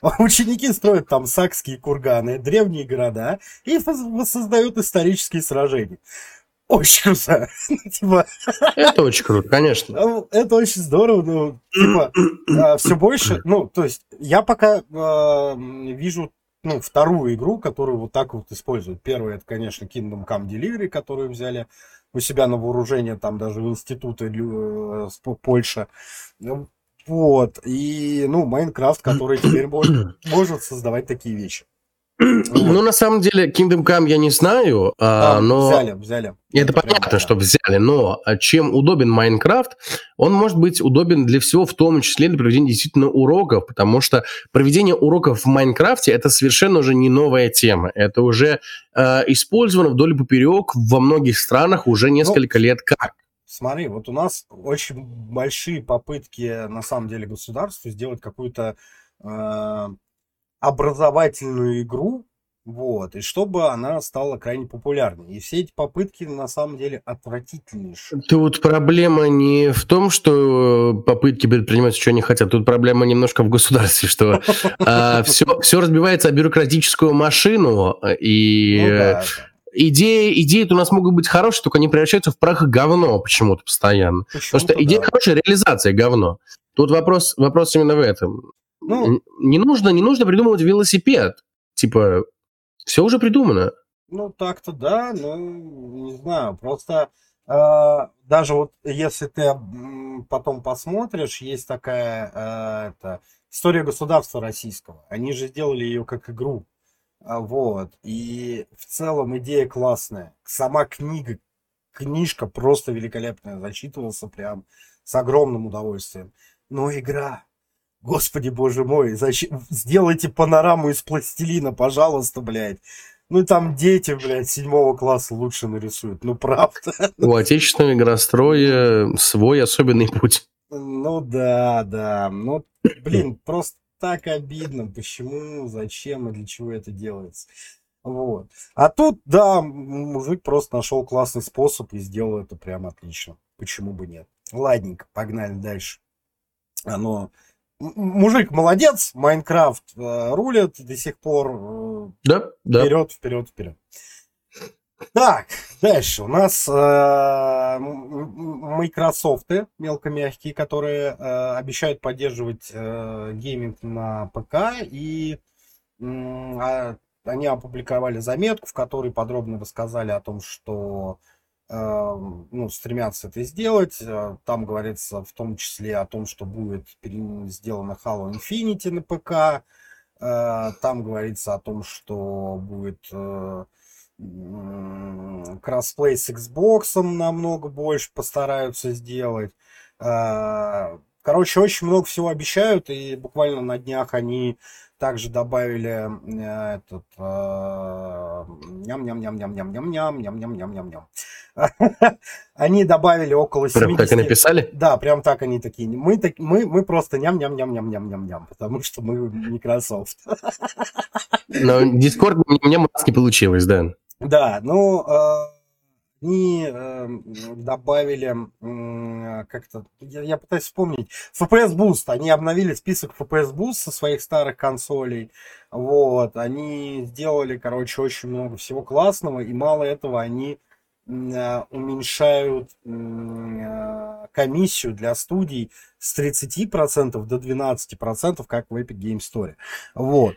Ученики строят там сакские курганы, древние города и воссоздают исторические сражения очень круто.
типа... Это очень круто, конечно.
Ну, это очень здорово, ну, типа, а, все больше, ну, то есть, я пока э, вижу ну, вторую игру, которую вот так вот используют. Первая, это, конечно, Kingdom Come Delivery, которую взяли у себя на вооружение, там даже в институты э, Польша. Вот. И, ну, Майнкрафт, который теперь может, может создавать такие вещи.
Ну, на самом деле, Kingdom Come я не знаю, а,
Да,
но...
взяли, взяли.
Это
прям,
понятно,
да.
что взяли, но а, чем удобен Майнкрафт, он может быть удобен для всего, в том числе для проведения действительно уроков, потому что проведение уроков в Майнкрафте это совершенно уже не новая тема. Это уже э, использовано вдоль и поперек во многих странах уже несколько лет как.
Смотри, вот у нас очень большие попытки, на самом деле, государства сделать какую-то э, образовательную игру, вот, и чтобы она стала крайне популярной. И все эти попытки, на самом деле, отвратительнейшие.
Тут проблема не в том, что попытки предпринимать что они хотят. Тут проблема немножко в государстве, что все, все разбивается о бюрократическую машину, и
Ну да.
идеи, идеи у нас могут быть хорошие, только они превращаются в прах и говно почему-то постоянно. Потому что идея
да.
хорошая, реализация говно. Тут вопрос, вопрос именно в этом.
Ну.
Не нужно, не нужно придумывать велосипед. Типа, все уже придумано.
Ну, так-то да, но не знаю, просто э, даже вот если ты потом посмотришь, есть такая э, это, история государства российского. Они же сделали ее как игру. А, Вот. И в целом идея классная. Сама книга, книжка просто великолепная. Зачитывался прям с огромным удовольствием. Но игра, господи боже мой, зачем... сделайте панораму из пластилина, пожалуйста, блядь. Ну там дети, блядь, седьмого класса лучше нарисуют. Ну правда.
У отечественного игростроя свой особенный путь.
Ну да, да. Ну, блин, просто так обидно. Почему, зачем и для чего это делается. Вот. А тут, да, мужик просто нашел классный способ и сделал это прям отлично. Почему бы нет? Ладненько, погнали дальше. Оно... м- Мужик молодец, Minecraft э, рулит до сих пор. э,
Да, да.
Вперед, вперед, вперед. Так, дальше у нас э, Майкрософты мелкомягкие, которые э, обещают поддерживать э, гейминг на ПК, и а, они опубликовали заметку, в которой подробно рассказали о том, что э, ну, стремятся это сделать. Э, Там говорится в том числе о том, что будет сделано Halo Infinity на ПК. Э, Там говорится о том, что будет э, кроссплей с Xbox намного больше постараются сделать. Э, Короче, очень много всего обещают, и буквально на днях они также добавили э, этот э, ням-ням-ням-ням-ням-ням-ням-ням-ням-ням-ням. Они добавили около
Прям так и
70
написали?
да, прям так они такие. Мы, так, мы, мы просто ням-ням-ням-ням-ням-ням-ням, потому что мы Microsoft.
Но Discord у меня маски не получилось, да.
Да, ну, э, они э, добавили м, как-то, я, я пытаюсь вспомнить, FPS Boost, они обновили список FPS Boost со своих старых консолей, вот, они сделали, короче, очень много всего классного, и мало этого, они э, уменьшают э, комиссию для студий с 30% до 12%, как в Epic Game Store. Вот.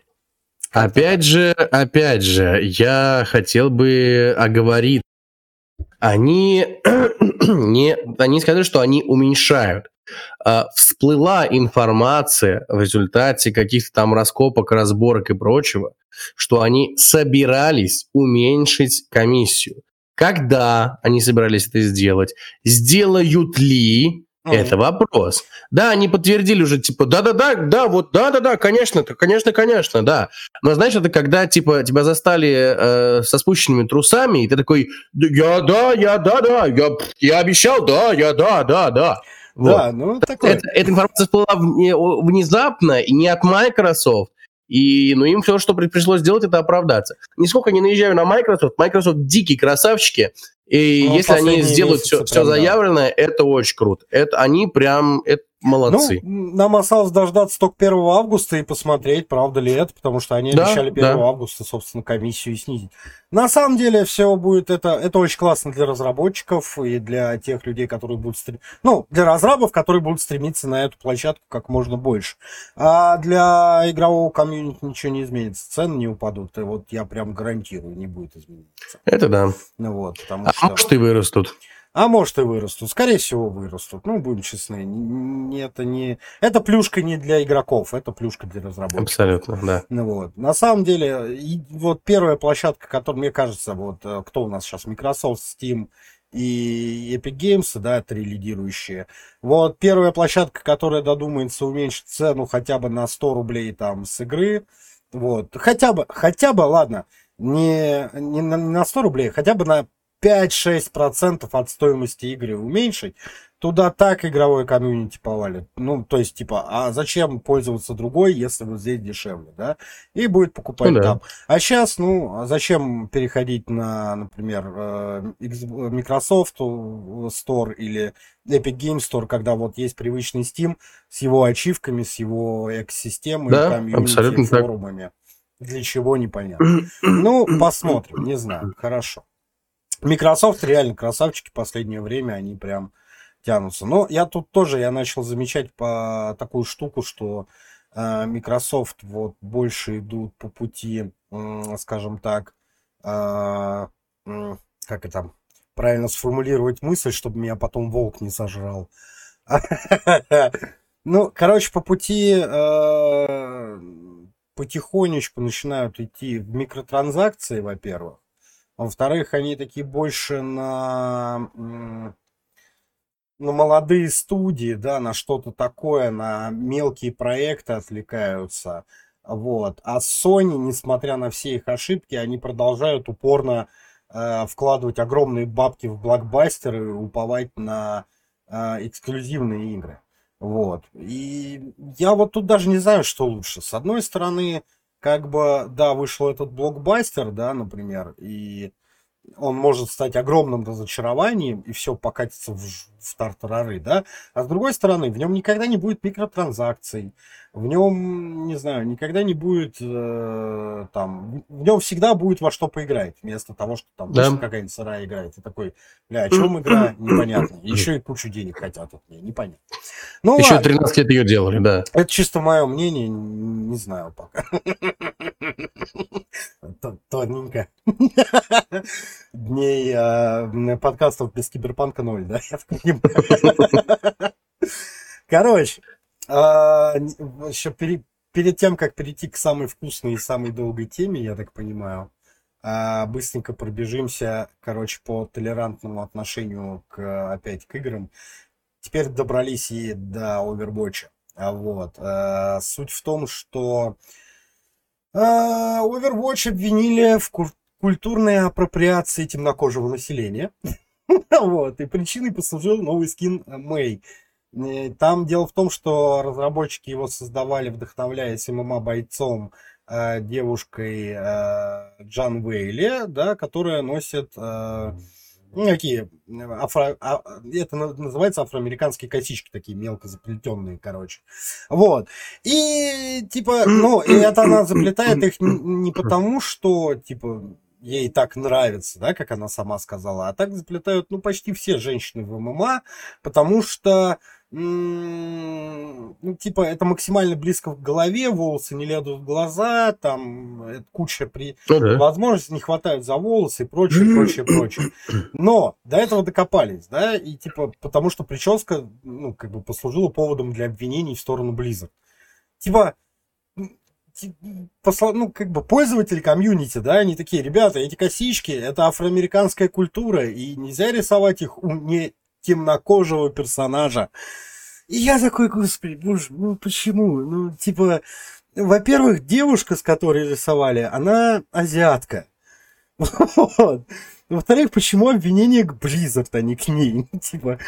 Опять же, опять же, я хотел бы оговорить. Они не, они сказали, что они уменьшают. А, всплыла информация в результате каких-то там раскопок, разборок и прочего, что они собирались уменьшить комиссию. Когда они собирались это сделать? Сделают ли? Это вопрос. Да, они подтвердили уже, типа, да-да-да, да, вот, да-да-да, конечно, конечно, конечно, да. Но знаешь, это когда, типа, тебя застали э, со спущенными трусами, и ты такой, «Да, я, да, я, да-да, я, я обещал, да, я, да, да, да. Вот.
Да, ну, такое.
Это- эта информация всплыла внезапно, и не от Microsoft. И, ну, им все, что при- пришлось сделать, это оправдаться. Нисколько не наезжаю на Microsoft. Microsoft дикие красавчики. И
Ну,
если они сделают все, все
прям, да.
заявленное, это очень круто. Это они прям это молодцы.
Ну, нам осталось дождаться только 1 августа и посмотреть, правда ли это, потому что они
Да,
обещали 1
да.
августа, собственно, комиссию и снизить. На самом деле, все будет это, это очень классно для разработчиков и для тех людей, которые будут стрем... ну, для разрабов, которые будут стремиться на эту площадку как можно больше. А для игрового комьюнити ничего не изменится, цены не упадут, и вот я прям гарантирую, не будет измениться.
Это да.
Ну вот, потому
А
что...
может и вырастут.
А может и вырастут. Скорее всего, вырастут. Ну, будем честны. Не, это не... Это плюшка не для игроков, это плюшка для разработчиков.
Абсолютно, да.
Ну, вот. На самом деле, и вот первая площадка, которая, мне кажется, вот э, кто у нас сейчас, Microsoft, Steam и Epic Games, да, три лидирующие. Вот первая площадка, которая додумается уменьшить цену хотя бы на 100 рублей там с игры, вот, хотя бы, хотя бы, ладно, не, не на 100 рублей, хотя бы на 5-6% от стоимости игры уменьшить, туда так игровой комьюнити повалит. Ну, то есть, типа, а зачем пользоваться другой, если вот здесь дешевле, да? И будет покупать ну, да. там. А сейчас, ну, а зачем переходить на, например, э, Microsoft Store или Epic Games Store, когда вот есть привычный Steam с его ачивками, с его экосистемой,
да, комьюнити,
форумами. Так. Для чего, непонятно. Ну, посмотрим, не знаю, хорошо. Microsoft реально красавчики последнее время, они прям тянутся. Но я тут тоже, я начал замечать по такую штуку, что э, Microsoft вот больше идут по пути, э, скажем так, э, э, как это правильно сформулировать мысль, чтобы меня потом волк не сожрал. Ну, короче, по пути э, потихонечку начинают идти в микротранзакции, во-первых. Во-вторых, они такие больше на, на молодые студии, да, на что-то такое, на мелкие проекты отвлекаются. Вот. А Sony, несмотря на все их ошибки, они продолжают упорно э, вкладывать огромные бабки в блокбастеры уповать на э, эксклюзивные игры. Вот. И я вот тут даже не знаю, что лучше. С одной стороны, как бы, да, вышел этот блокбастер, да, например, и он может стать огромным разочарованием, и все покатится в, в тартарары, да, а с другой стороны, в нем никогда не будет микротранзакций, в нем, не знаю, никогда не будет, э, там, в нем всегда будет во что поиграть, вместо того, что там да. какая-нибудь сырая играет, и такой, бля, о чем игра, непонятно, еще и кучу денег хотят от нее, непонятно.
Ну, Еще ладно. 13 лет ее делали, да.
Это чисто мое мнение, не знаю пока. Тоненько. Дней а, подкастов без киберпанка ноль, да? Короче, а, еще перед тем, как перейти к самой вкусной и самой долгой теме, я так понимаю, а, быстренько пробежимся, короче, по толерантному отношению к, опять к играм теперь добрались и до Overwatch. А вот. Суть в том, что Overwatch обвинили в культурной апроприации темнокожего населения. вот. И причиной послужил новый скин Мэй. Там дело в том, что разработчики его создавали, вдохновляясь ММА-бойцом, э, девушкой э, Джан Вейли, да, которая носит э, ну, такие афро, а, это называется афроамериканские косички, такие мелко заплетенные, короче. Вот. И, типа, ну, и это она заплетает их не потому, что, типа, ей так нравится, да, как она сама сказала, а так заплетают, ну, почти все женщины в ММА, потому что ну, типа, это максимально близко к голове, волосы не лезут в глаза, там куча при... Ну, да. возможностей не хватает за волосы и прочее, прочее, прочее. Но до этого докопались, да, и типа, потому что прическа, ну, как бы послужила поводом для обвинений в сторону Blizzard. Типа, посла, ну, как бы пользователи комьюнити, да, они такие, ребята, эти косички, это афроамериканская культура, и нельзя рисовать их у не темнокожего персонажа. И я такой, господи, боже, ну почему? Ну, типа, во-первых, девушка, с которой рисовали, она азиатка. Во-вторых, почему обвинение к Blizzard, а не к ней? типа,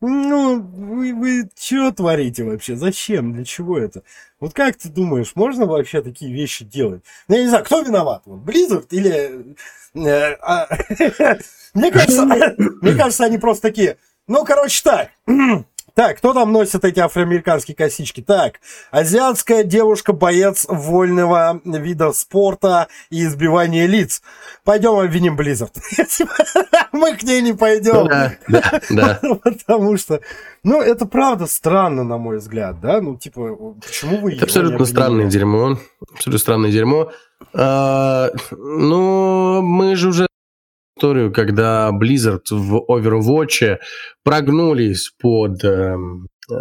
ну, вы, вы что творите вообще? Зачем? Для чего это? Вот как ты думаешь, можно вообще такие вещи делать? Ну, я не знаю, кто виноват? Вот, Blizzard или... Э, а, мне, кажется, мне кажется, они просто такие... Ну, короче, так. Так, кто там носит эти афроамериканские косички? Так, азиатская девушка-боец вольного вида спорта и избивания лиц. Пойдем обвиним Blizzard. Мы к ней не пойдем. Да, да, да. Потому что, ну, это правда странно, на мой взгляд, да? Ну, типа, почему вы...
Это абсолютно странное дерьмо. Абсолютно странное дерьмо. А, ну, мы же уже историю, когда Blizzard в Overwatch прогнулись под э, э,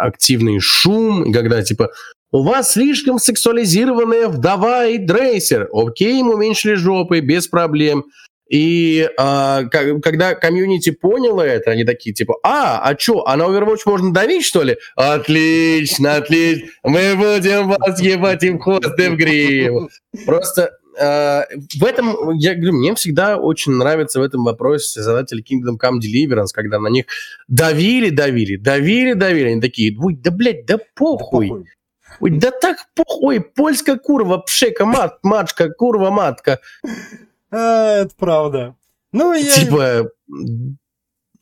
активный шум, когда типа у вас слишком сексуализированная вдова и дрейсер. Окей, ему уменьшили жопы, без проблем. И а, когда комьюнити поняло это, они такие типа, а, а что, а на Overwatch можно давить, что ли? Отлично, отлично, мы будем вас ебать им хвосты в гриву. Просто в этом, я говорю, мне всегда очень нравится в этом вопросе создатель Kingdom Come Deliverance, когда на них давили, давили, давили, давили, они такие, ой, да, блядь, да похуй. Да похуй. Ой, да так похуй, польская курва, пшека, мат, мачка, курва, матка.
А, это правда. Ну, я...
Типа,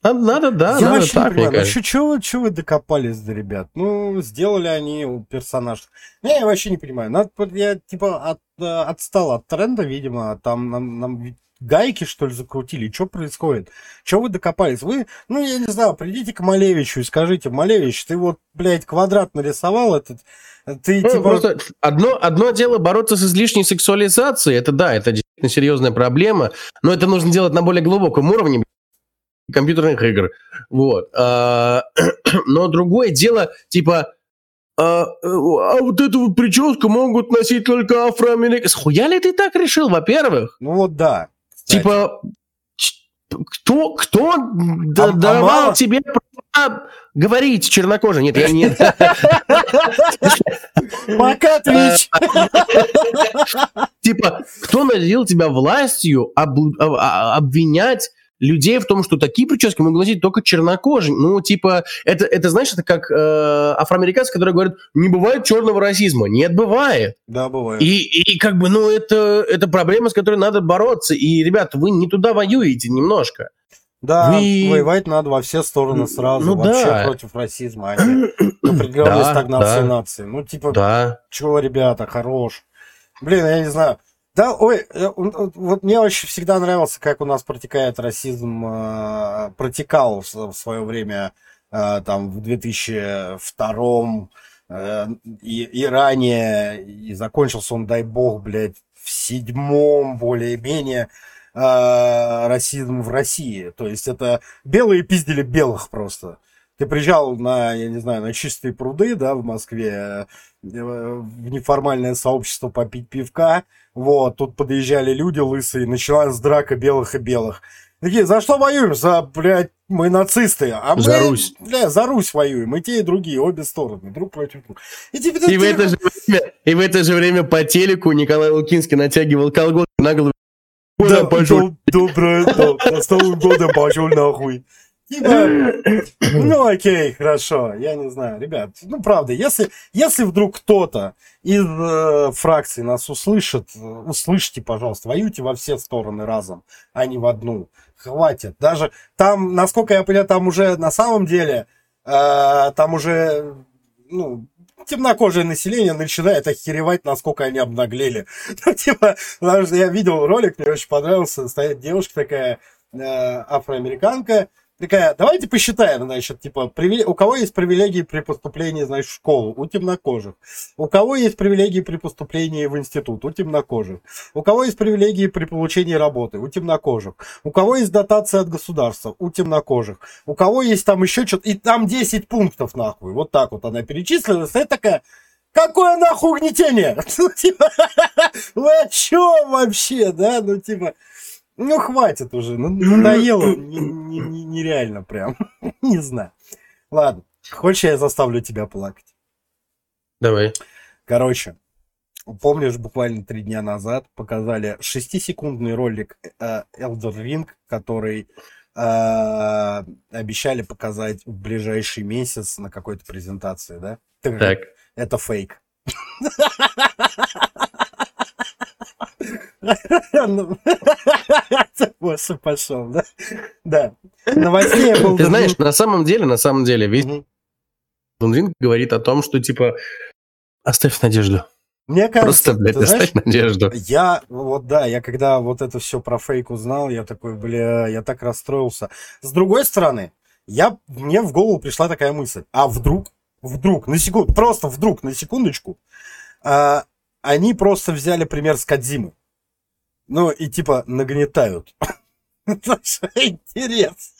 надо, надо да,
я
надо
вообще так, не понимаю, ну, что вы, что вы докопались до ребят? Ну, сделали они персонаж. Не, я вообще не понимаю. Надо, я, типа, от, э, отстал от тренда, видимо. Там нам, нам гайки, что ли, закрутили? Что происходит? Что вы докопались? Вы, ну, я не знаю, придите к Малевичу и скажите, Малевич, ты вот, блядь, квадрат нарисовал этот, ты,
ну, типа... Просто одно, одно дело бороться с излишней сексуализацией, это да, это действительно серьезная проблема, но это нужно делать на более глубоком уровне компьютерных игр. Вот. А, но другое дело, типа, а, а вот эту прическу могут носить только афроамериканцы. Схуя ли ты так решил, во-первых?
Ну вот да.
Кстати. Типа, кто, кто а, давал а тебе право говорить чернокожий? Нет, я нет.
Пока, Твич.
Типа, кто наделил тебя властью обвинять людей в том, что такие прически могут носить только чернокожие. Ну, типа, это, это знаешь, это как э, афроамериканцы, которые говорят, не бывает черного расизма. Нет, бывает.
Да, бывает.
И, и как бы, ну, это, это проблема, с которой надо бороться. И, ребята, вы не туда воюете немножко.
Да, вы... воевать надо во все стороны сразу. Ну, Вообще да. против расизма, а не определенной да, стагнации да. нации. Ну, типа, да. чего, ребята, хорош. Блин, я не знаю. Да, ой, э, вот мне очень всегда нравился, как у нас протекает расизм, э, протекал в, свое время, э, там, в 2002 и, и ранее, и закончился он, дай бог, блядь, в седьмом, более-менее, расизм в России. То есть это белые пиздили белых просто. Ты приезжал на, я не знаю, на чистые пруды, да, в Москве, в неформальное сообщество попить пивка, вот, тут подъезжали люди лысые, началась драка белых и белых. Такие, за что воюем? За, блядь, мы нацисты. А
за мы, Русь.
Бля, за Русь воюем. И те, и другие, обе стороны, друг против друга.
И, типа, и, в это же время, и в это же время по телеку Николай Лукинский натягивал колготки на голову.
Да, пошел. Доброе, да, с Новым годом пошел нахуй. Типа, ну окей, хорошо, я не знаю, ребят, ну правда, если, если вдруг кто-то из э, фракции нас услышит, услышьте, пожалуйста, воюйте во все стороны разом, а не в одну. Хватит. Даже там, насколько я понял, там уже на самом деле, э, там уже, ну, темнокожее население начинает охеревать, насколько они обнаглели. Ну, типа, я видел ролик, мне очень понравился, стоит девушка такая, э, афроамериканка, такая, давайте посчитаем, значит, типа, привиле... у кого есть привилегии при поступлении, значит, в школу? У темнокожих. У кого есть привилегии при поступлении в институт? У темнокожих. У кого есть привилегии при получении работы? У темнокожих. У кого есть дотация от государства? У темнокожих. У кого есть там еще что-то? И там 10 пунктов, нахуй. Вот так вот она перечислила. Стоит такая, Какое нахуй угнетение? Ну, типа, вы о чем вообще, да? Ну, типа, ну, хватит уже, ну, надоело, нереально прям, не знаю. Ладно, хочешь, я заставлю тебя плакать?
Давай.
Короче, помнишь, буквально три дня назад показали шестисекундный ролик э, Elder Ring, который э, обещали показать в ближайший месяц на какой-то презентации, да?
Так.
Это фейк. Боже, пошел, да? Да.
Новостей был... Ты знаешь, на самом деле, на самом деле, весь Ринг говорит о том, что, типа, оставь надежду.
Мне кажется,
Просто, блядь, оставь знаешь, надежду.
Я, вот да, я когда вот это все про фейк узнал, я такой, бля, я так расстроился. С другой стороны, я, мне в голову пришла такая мысль, а вдруг, вдруг, на секунду, просто вдруг, на секундочку, а, они просто взяли пример с Кадзимы. Ну, и типа нагнетают. Интерес.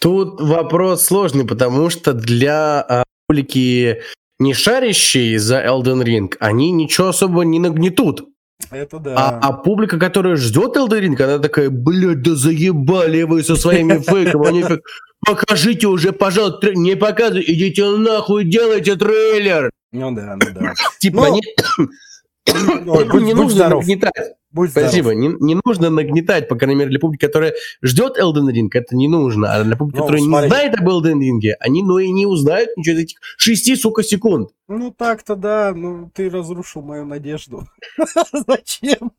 Тут вопрос сложный, потому что для а, публики, не шарящей за Elden Ring, они ничего особо не нагнетут.
Это да.
А, а публика, которая ждет Elden Ring, она такая, блядь, да заебали вы со своими фейками. Они как, покажите уже, пожалуйста, не показывайте, идите нахуй, делайте трейлер.
Ну да, ну да.
Типа,
Ну,
не,
Ой, будь,
не
будь
нужно
здоров.
нагнетать.
Будь здоров.
Спасибо. Не, не нужно нагнетать, по крайней мере, для публики, которая ждет Elden Ring, это не нужно. А для публики,
Ну,
которая
смотри.
не знает об Elden Ring, они, ну, и не узнают ничего из этих шести, сука, секунд.
Ну так-то да, ну ты разрушил мою надежду. Зачем?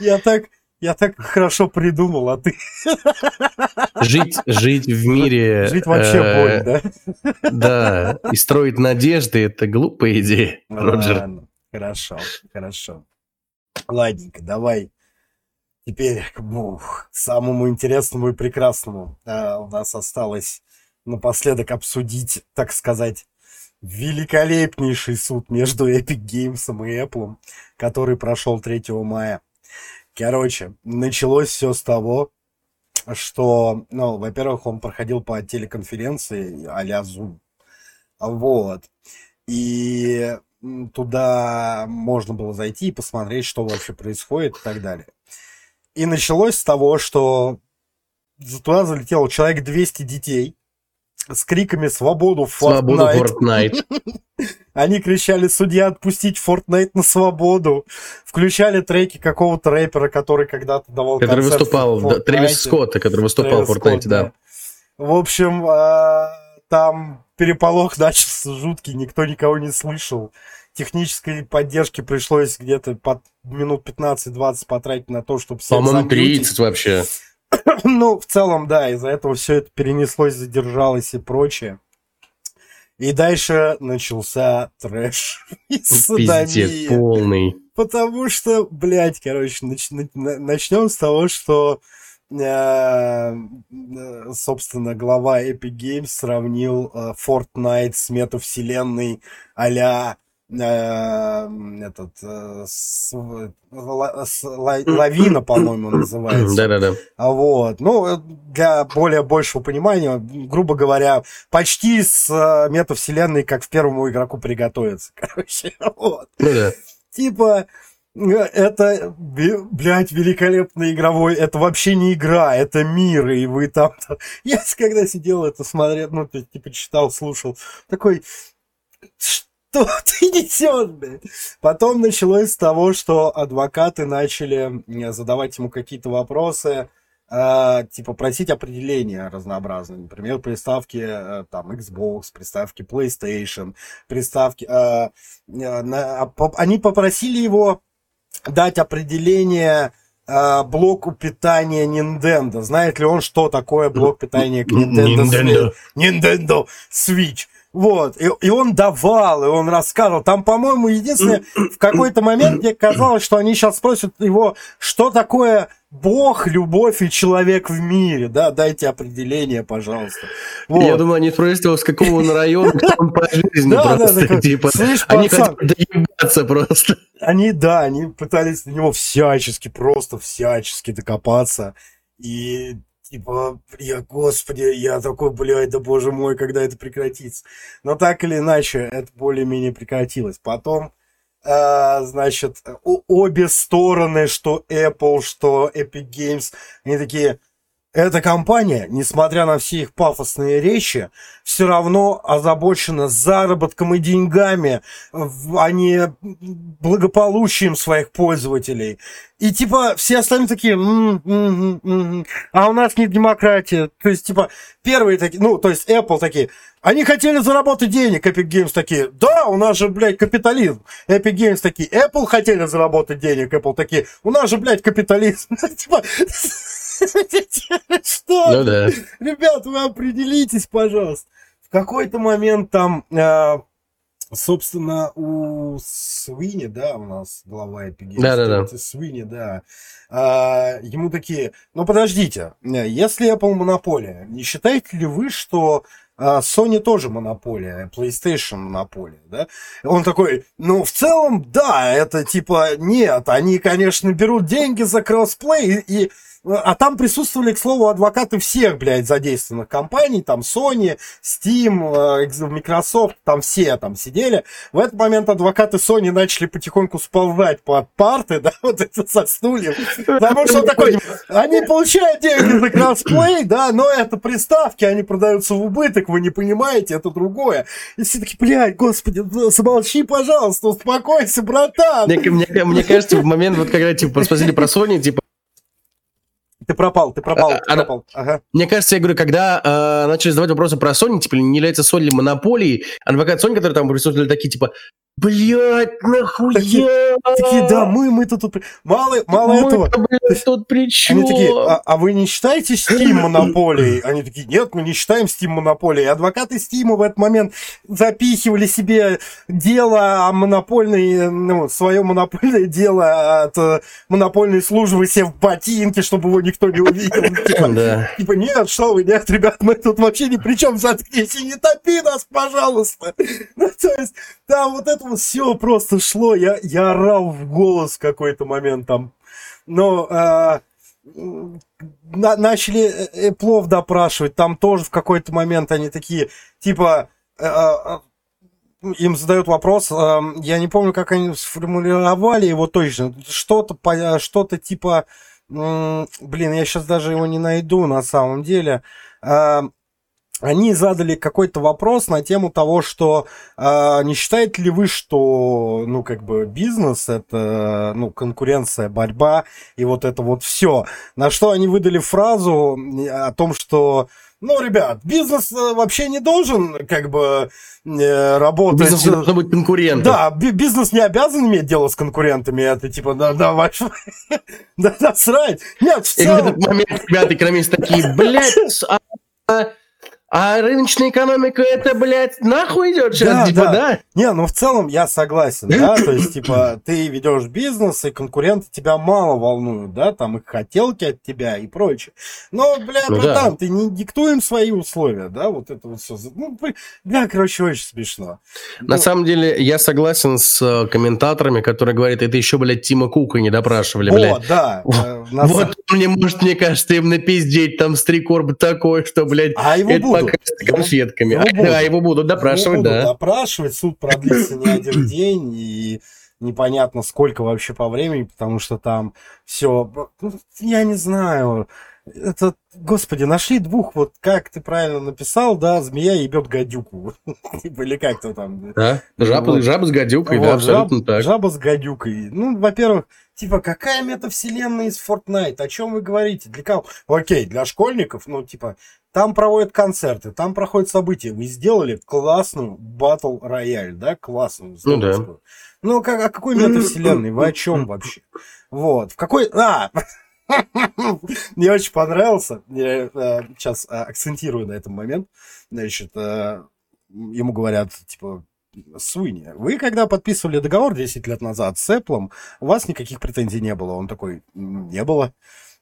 Я так, я так хорошо придумал, а ты
Жить, жить в мире...
жить вообще
э,
боль, да?
Да, и строить надежды – это глупая идея, Роджер.
Ладно, хорошо, хорошо. Ладненько, давай теперь к ну, к самому интересному и прекрасному. А, у нас осталось напоследок обсудить, так сказать, великолепнейший суд между Epic Games и Apple, который прошел 3 мая. Короче, началось все с того, что, ну, во-первых, он проходил по телеконференции а-ля Zoom. Вот. И туда можно было зайти и посмотреть, что вообще происходит и так далее. И началось с того, что туда залетело человек 200 детей с криками «Свободу,
Свободу
Fortnite!».
Fortnite.
Они кричали «Судья, отпустить Fortnite на свободу!». Включали треки какого-то рэпера, который когда-то давал
Который выступал,
в
да, Трэвис. Скотта, который выступал в
Трэвис
Fortnite,
Скотт,
да.
В общем, а, там переполох начался жуткий, никто никого не слышал. Технической поддержки пришлось где-то под минут 15-20 потратить на то, чтобы
По-моему,
замьютить.
30 вообще.
Ну, в целом, да, из-за этого все это перенеслось, задержалось и прочее. И дальше начался трэш и
Пиздец
садомия.
полный.
Потому что, блядь, короче, начнем с того, что, э, э, собственно, глава Epic Games сравнил э, Fortnite с метавселенной а-ля этот э, с- с- лавина, по-моему, называется.
Да-да-да.
А Вот. Ну, э, для более большего понимания, грубо говоря, почти с э, метавселенной, как в первому игроку приготовиться. Короче, вот.
Ну да.
Типа, это, блядь, великолепный игровой, это вообще не игра, это мир, и вы там... Я когда сидел это смотрел, ну, типа, читал, слушал, такой, что ты несешь, блядь? Потом началось с того, что адвокаты начали э, задавать ему какие-то вопросы, э, типа просить определения разнообразные. Например, приставки э, там Xbox, приставки PlayStation, приставки... э, э, на- а по- они попросили его дать определение блоку питания Nintendo. Знает ли он, что такое блок питания к Nintendo,
Nintendo.
Switch? Nintendo Switch. Вот, и, и он давал, и он рассказывал. Там, по-моему, единственное, в какой-то момент мне казалось, что они сейчас спросят его, что такое Бог, любовь и человек в мире, да, дайте определение, пожалуйста. Вот.
Я думаю, они спросят его, с какого он района, кто он по жизни
Да, да,
просто.
такой,
Типа,
«Слышь,
они
пацан».
хотят доебаться просто.
Они, да, они пытались на него всячески, просто всячески докопаться. И, типа, я, господи, я такой, блядь, да боже мой, когда это прекратится. Но так или иначе, это более-менее прекратилось. Потом, э, значит, обе стороны, что Apple, что Epic Games, они такие, эта компания, несмотря на все их пафосные речи, все равно озабочена заработком и деньгами, а не благополучием своих пользователей. И типа все остальные такие, «М, м, м, а у нас не демократия. То есть типа первые такие, ну то есть Apple такие, они хотели заработать денег, Epic Games такие, да, у нас же, блядь, капитализм. Epic Games такие, Apple хотели заработать денег, Apple такие, у нас же, блядь, капитализм. Типа, что?
Ну да.
Ребят, вы определитесь, пожалуйста. В какой-то момент там, э, собственно, у Свини, да, у нас глава Epic Games,
Да-да-да.
Тимоти Свини, да, а, ему такие, ну подождите, э, если Apple монополия, не считаете ли вы, что а Sony тоже монополия, PlayStation монополия, да? Он такой, ну, в целом, да, это типа, нет, они, конечно, берут деньги за кроссплей, и, а там присутствовали, к слову, адвокаты всех, блядь, задействованных компаний, там Sony, Steam, э, Microsoft, там все там сидели. В этот момент адвокаты Sony начали потихоньку сползать под парты, да, вот это со стульев. Потому что такой, они получают деньги за кроссплей, да, но это приставки, они продаются в убыток, вы не понимаете, это другое. И все таки блядь, господи, замолчи, пожалуйста, успокойся, братан.
Мне, мне, мне кажется, в момент, вот когда, типа, спросили про Sony, типа,
ты пропал, ты пропал, а, ты она, пропал.
Ага. Мне кажется, я говорю, когда э, начали задавать вопросы про Sony, типа, не является Sony монополией, адвокат Sony, которые там присутствовали, такие, типа, Блять, нахуя?
Такие, такие, да, мы, мы-то тут... Мало, мало мы этого.
Блядь, тут при чем?
Они такие, а, а вы не считаете Steam монополией? Они такие, нет, мы не считаем Steam монополией. Адвокаты Steam в этот момент запихивали себе дело о монопольной, ну, свое монопольное дело от э, монопольной службы себе в ботинке, чтобы его никто не увидел. Типа, да. типа, нет, что вы, нет, ребят, мы тут вообще ни при чем, заткнись и не топи нас, пожалуйста. Ну, то есть, там вот это вот все просто шло. Я, я орал в голос в какой-то момент там. Но э, на, начали Эплов допрашивать. Там тоже в какой-то момент они такие, типа, э, э, им задают вопрос, э, я не помню, как они сформулировали его точно. Что-то, что-то типа, э, блин, я сейчас даже его не найду на самом деле. Э, они задали какой-то вопрос на тему того, что э, не считаете ли вы, что, ну, как бы бизнес это, ну, конкуренция, борьба и вот это вот все. На что они выдали фразу о том, что, ну, ребят, бизнес э, вообще не должен, как бы, э, работать.
Бизнес должен быть конкурентом.
Да, бизнес не обязан иметь дело с конкурентами. Это типа, да, давай, да, да, срать. Нет, в целом... И в этот
момент ребята экономисты такие, блядь, а рыночная экономика это, блядь, нахуй идет сейчас, да, типа, да. да?
Не, ну в целом я согласен, да, то есть, типа, ты ведешь бизнес, и конкуренты тебя мало волнуют, да, там их хотелки от тебя и прочее. Но, бля, ну, братан, да. ты не диктуем свои условия, да, вот это вот все. Ну, бля, короче, очень смешно.
На ну, самом деле, я согласен с э, комментаторами, которые говорят, это еще, блядь, Тима Кука не допрашивали, блядь.
О, да.
Э, вот, мне, может, мне кажется, им напиздеть там стрикорб такой, что, блядь,
а его будут
с конфетками. Его будут, да, его будут допрашивать, его будут да.
допрашивать, суд продлится не один день, и непонятно сколько вообще по времени, потому что там все, ну, я не знаю, это, господи, нашли двух, вот как ты правильно написал, да, змея ебет гадюку. Или как-то там.
Да, жаба, вот. жаба с гадюкой, вот, да, абсолютно жаб, так.
Жаба с гадюкой. Ну, во-первых, типа, какая метавселенная из Fortnite? О чем вы говорите? Для кого? Окей, для школьников, ну, типа, там проводят концерты, там проходят события. Вы сделали классную батл рояль, да, классную.
Ну да.
Ну, как, о какой метавселенной? Вы о чем вообще? Вот. В какой... А! Мне очень понравился. Я э, сейчас э, акцентирую на этом момент. Значит, э, ему говорят, типа, Суини, вы когда подписывали договор 10 лет назад с Apple, у вас никаких претензий не было. Он такой, не было.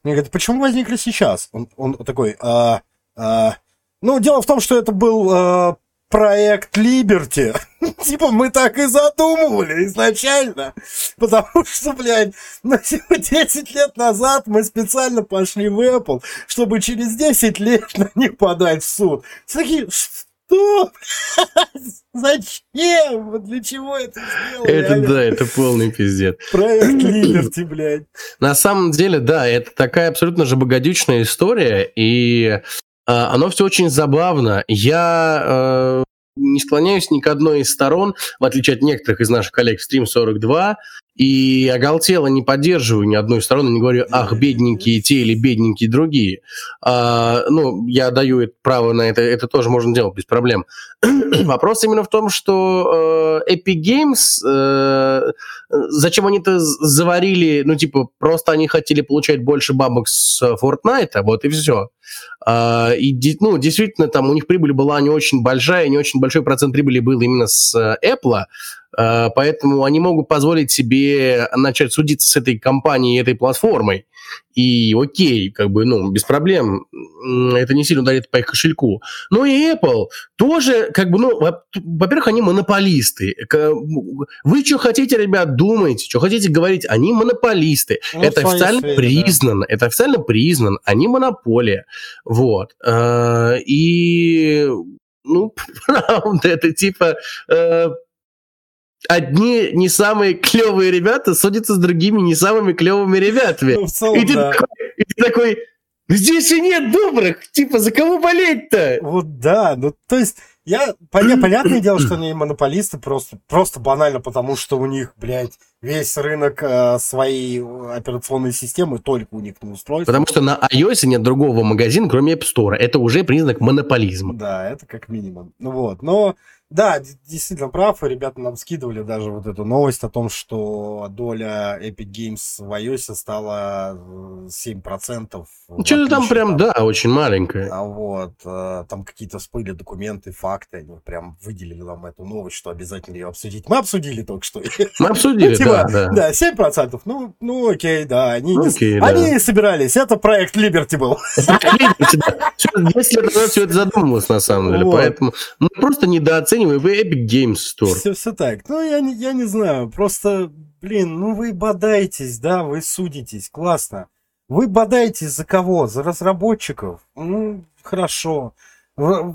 Мне говорят, почему возникли сейчас? Он, он такой, а, а, ну, дело в том, что это был а, проект Liberty. типа мы так и задумывали изначально. Потому что, блядь, ну, 10 лет назад мы специально пошли в Apple, чтобы через 10 лет на них подать в суд. Такие, что? Зачем? Для чего это сделали?
Это да, это полный пиздец.
Проект Liberty, блядь.
На самом деле, да, это такая абсолютно же богодючная история, и а, оно все очень забавно. Я э, не склоняюсь ни к одной из сторон, в отличие от некоторых из наших коллег в Stream 42, и оголтело не поддерживаю ни одной стороны, не говорю, ах, бедненькие те или бедненькие другие. А, ну, я даю это право на это, это тоже можно делать без проблем. Вопрос именно в том, что э, Epic Games, э, зачем они это заварили, ну, типа, просто они хотели получать больше бабок с Fortnite, вот и все. А, и, ну, действительно, там у них прибыль была не очень большая, не очень большой процент прибыли был именно с Apple, Э, поэтому они могут позволить себе начать судиться с этой компанией, этой платформой. И окей, как бы, ну, без проблем, это не сильно ударит по их кошельку. Но и Apple тоже, как бы, ну, во-первых, они монополисты. Вы что хотите, ребят, думаете, что хотите говорить, они монополисты. Ну, это официально сфере, признано, да. это официально признано, они монополия. Вот. Э, и, ну, правда, это типа э, одни не самые клевые ребята судятся с другими не самыми клевыми ребятами. Ну, целом, и, ты да. такой, и ты такой, здесь и нет добрых, типа, за кого болеть-то?
Вот да, ну то есть я, понятное дело, что они монополисты просто, просто банально, потому что у них, блядь, весь рынок э, своей операционной системы только у них на устройстве.
Потому что на iOS нет другого магазина, кроме App Store. Это уже признак монополизма.
Да, это как минимум. Ну вот, но да, действительно прав, и ребята нам скидывали даже вот эту новость о том, что доля Epic Games в iOS стала 7%.
Ну, что-то там прям, да, очень маленькое.
А вот, э, там какие-то всплыли документы, факты, они прям выделили нам эту новость, что обязательно ее обсудить. Мы обсудили только что.
Мы обсудили, типа, да,
да. Да, 7%, ну, ну окей, да, они, они собирались, это проект Liberty был.
10 лет назад все это задумывалось, на самом деле, поэтому мы просто недооцениваем оцениваем вы Epic Games Store.
Все, все так. Ну, я я не знаю. Просто, блин, ну вы бодаетесь, да, вы судитесь. Классно. Вы бодаетесь за кого? За разработчиков? Ну, хорошо.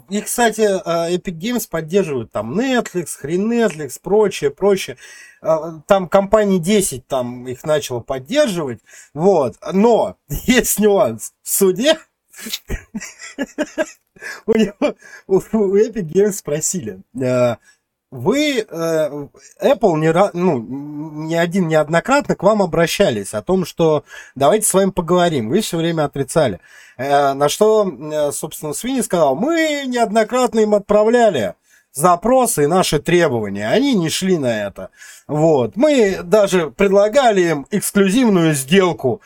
И, кстати, а, Epic Games поддерживают там Netflix, хрен Netflix, прочее, прочее. А, там компании 10 там их начало поддерживать. Вот. Но есть нюанс. В суде у него, у Epic Games спросили, э, вы, э, Apple не, ну, не один неоднократно к вам обращались о том, что давайте с вами поговорим. Вы все время отрицали. Э, на что, собственно, Свини сказал, мы неоднократно им отправляли запросы и наши требования. Они не шли на это. Вот. Мы даже предлагали им эксклюзивную сделку.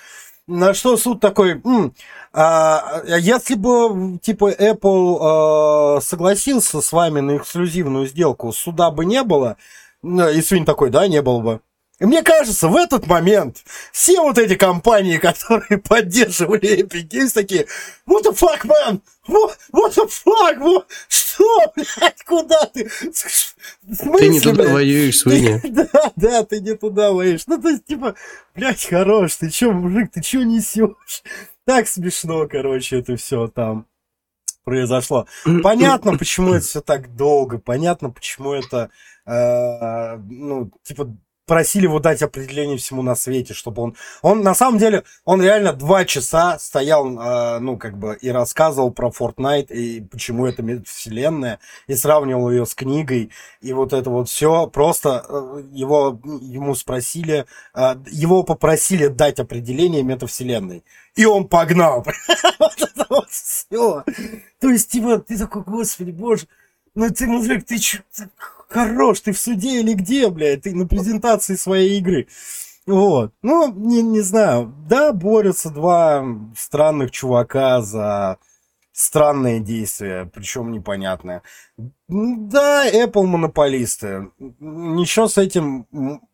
На что суд такой, М, а, если бы, типа, Apple э, согласился с вами на эксклюзивную сделку, суда бы не было, и Свин такой, да, не было бы. И мне кажется, в этот момент все вот эти компании, которые поддерживали Epic Games, такие, what the fuck, man? What, what the fuck? What? Что, блядь, куда ты?
Смысле, ты не туда блядь? воюешь, свинья.
Да, да, ты не туда воюешь. Ну, то есть, типа, блядь, хорош, ты чё, мужик, ты чё несешь? Так смешно, короче, это все там произошло. Понятно, почему это все так долго, понятно, почему это, э, ну, типа, просили его дать определение всему на свете, чтобы он... Он, на самом деле, он реально два часа стоял, э, ну, как бы, и рассказывал про Fortnite, и почему это вселенная, и сравнивал ее с книгой, и вот это вот все. Просто э, его, ему спросили, э, его попросили дать определение метавселенной. И он погнал. Вот это вот все. То есть, типа, ты такой, господи, боже, ну ты, мужик, ты че, хорош, ты в суде или где, блядь, ты на презентации своей игры. Вот. Ну, не, не знаю. Да, борются два странных чувака за странные действия, причем непонятные. Да, Apple монополисты. Ничего с этим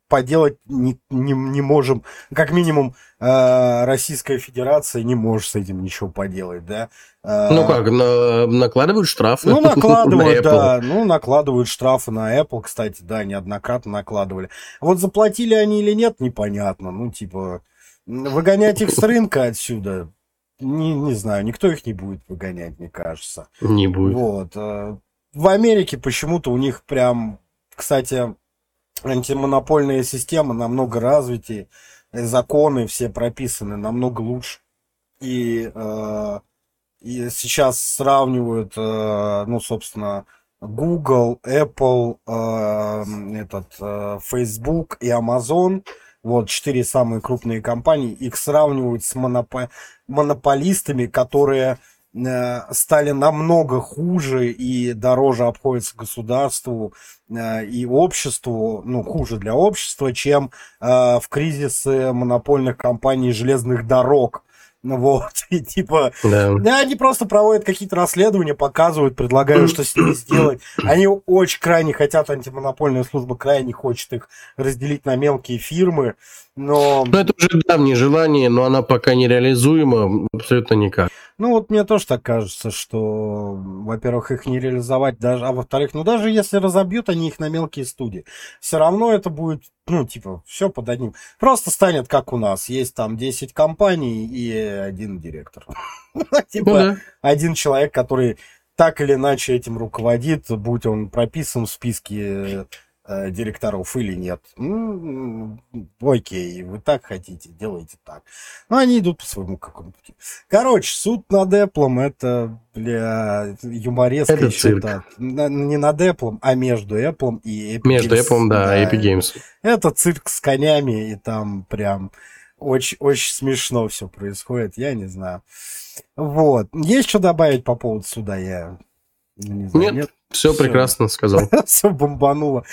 поделать не, не, не можем. Как минимум, э, Российская Федерация не может с этим ничего поделать, да.
Э, ну как, на, накладывают штрафы.
Ну, накладывают, да. Ну, накладывают штрафы на Apple, кстати, да, неоднократно накладывали. Вот заплатили они или нет, непонятно. Ну, типа, выгонять их с рынка отсюда, не, не знаю, никто их не будет выгонять, мне кажется.
Не будет.
Вот. Э, в Америке почему-то у них прям, кстати, антимонопольная система намного развитее, законы все прописаны намного лучше. И, э, и сейчас сравнивают, э, ну, собственно, Google, Apple, э, этот, э, Facebook и Amazon, вот четыре самые крупные компании, их сравнивают с монопо монополистами, которые Э, стали намного хуже и дороже обходятся государству э, и обществу, ну, хуже для общества, чем э, в кризисы монопольных компаний железных дорог Вот, и типа, да. да, они просто проводят какие-то расследования, показывают, предлагают, что с ними сделать. Они очень крайне хотят, антимонопольная служба крайне хочет их разделить на мелкие фирмы, но...
Ну, это уже давнее желание, но она пока не реализуема абсолютно никак.
Ну, вот мне тоже так кажется, что, во-первых, их не реализовать даже, а во-вторых, ну, даже если разобьют они их на мелкие студии, все равно это будет, ну, типа, все под одним. Просто станет как у нас, есть там 10 компаний и один директор. Типа, ну один человек, который так или иначе этим руководит, будь он прописан в списке директоров или нет. Ну, окей, вы так хотите, делайте так. Но они идут по своему какому-то пути. Короче, суд над Apple это, бля, юмореска это еще так. Не над Apple, а между Apple и
Epic Между. Apple, да, да, Epic Games.
Это цирк с конями, и там прям очень, очень смешно все происходит, я не знаю. Вот. Есть что добавить по поводу суда? Я
не знаю, нет, нет? Все, все прекрасно сказал.
все бомбануло.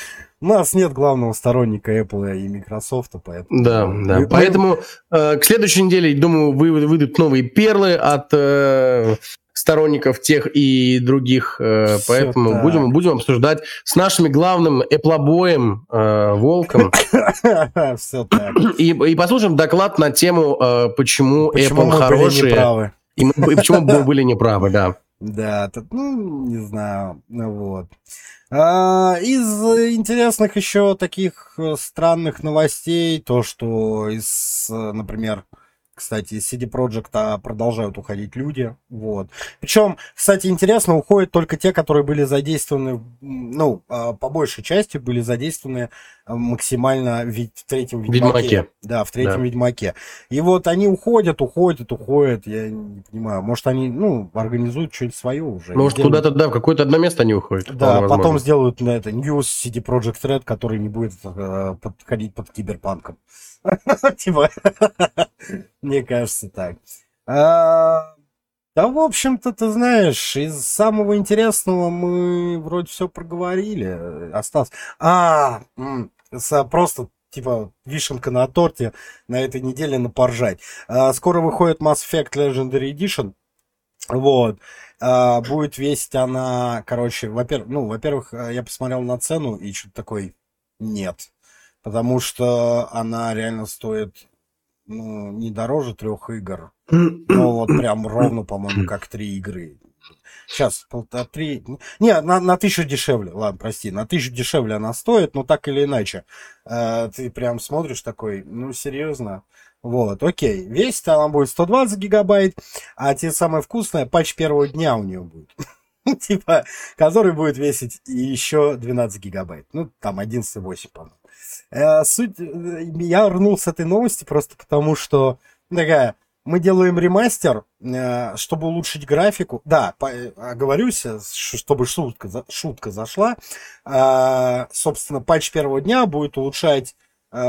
У нас нет главного сторонника Apple и Microsoft, поэтому...
Да, да. Мы... Поэтому э, к следующей неделе, думаю, вы, выйдут новые перлы от э, сторонников тех и других. Э, поэтому будем, будем обсуждать с нашим главным эплобоем э, Волком. Все так. И, и послушаем доклад на тему, э, почему, почему Apple хорошие. И, и почему мы были неправы, да.
Да, ну, не знаю, вот. А, из интересных еще таких э, странных новостей, то, что из, э, например, кстати, из CD Projekt а, продолжают уходить люди. Вот. Причем, кстати, интересно, уходят только те, которые были задействованы, ну, а, по большей части были задействованы а, максимально в третьем Ведьмаке. Ведьмаке. Да, в третьем да. Ведьмаке. И вот они уходят, уходят, уходят. Я не понимаю. Может, они, ну, организуют что-нибудь свое уже.
Может, куда-то, да, в какое-то одно место они уходят.
Да, потом возможно. сделают на это News CD Project Red, который не будет э, подходить под киберпанком. Типа, мне кажется так. А, да, в общем-то, ты знаешь, из самого интересного мы вроде все проговорили. Осталось... А, просто типа вишенка на торте на этой неделе на поржать. А, скоро выходит Mass Effect Legendary Edition. Вот. А, будет весить она, короче, во-первых, ну, во-первых, я посмотрел на цену и что-то такой, нет потому что она реально стоит ну, не дороже трех игр. Ну, вот прям ровно, по-моему, как три игры. Сейчас, полтора, три... Не, на, на тысячу дешевле, ладно, прости, на тысячу дешевле она стоит, но так или иначе. Э, ты прям смотришь такой, ну, серьезно? Вот, окей. Весит она будет 120 гигабайт, а те самые вкусные, патч первого дня у нее будет. Типа, который будет весить еще 12 гигабайт. Ну, там 11,8, по-моему. Э, суть, э, я рнул с этой новости просто потому, что такая, мы делаем ремастер, э, чтобы улучшить графику. Да, по, оговорюсь, чтобы шутка, шутка зашла. Собственно, патч первого дня будет улучшать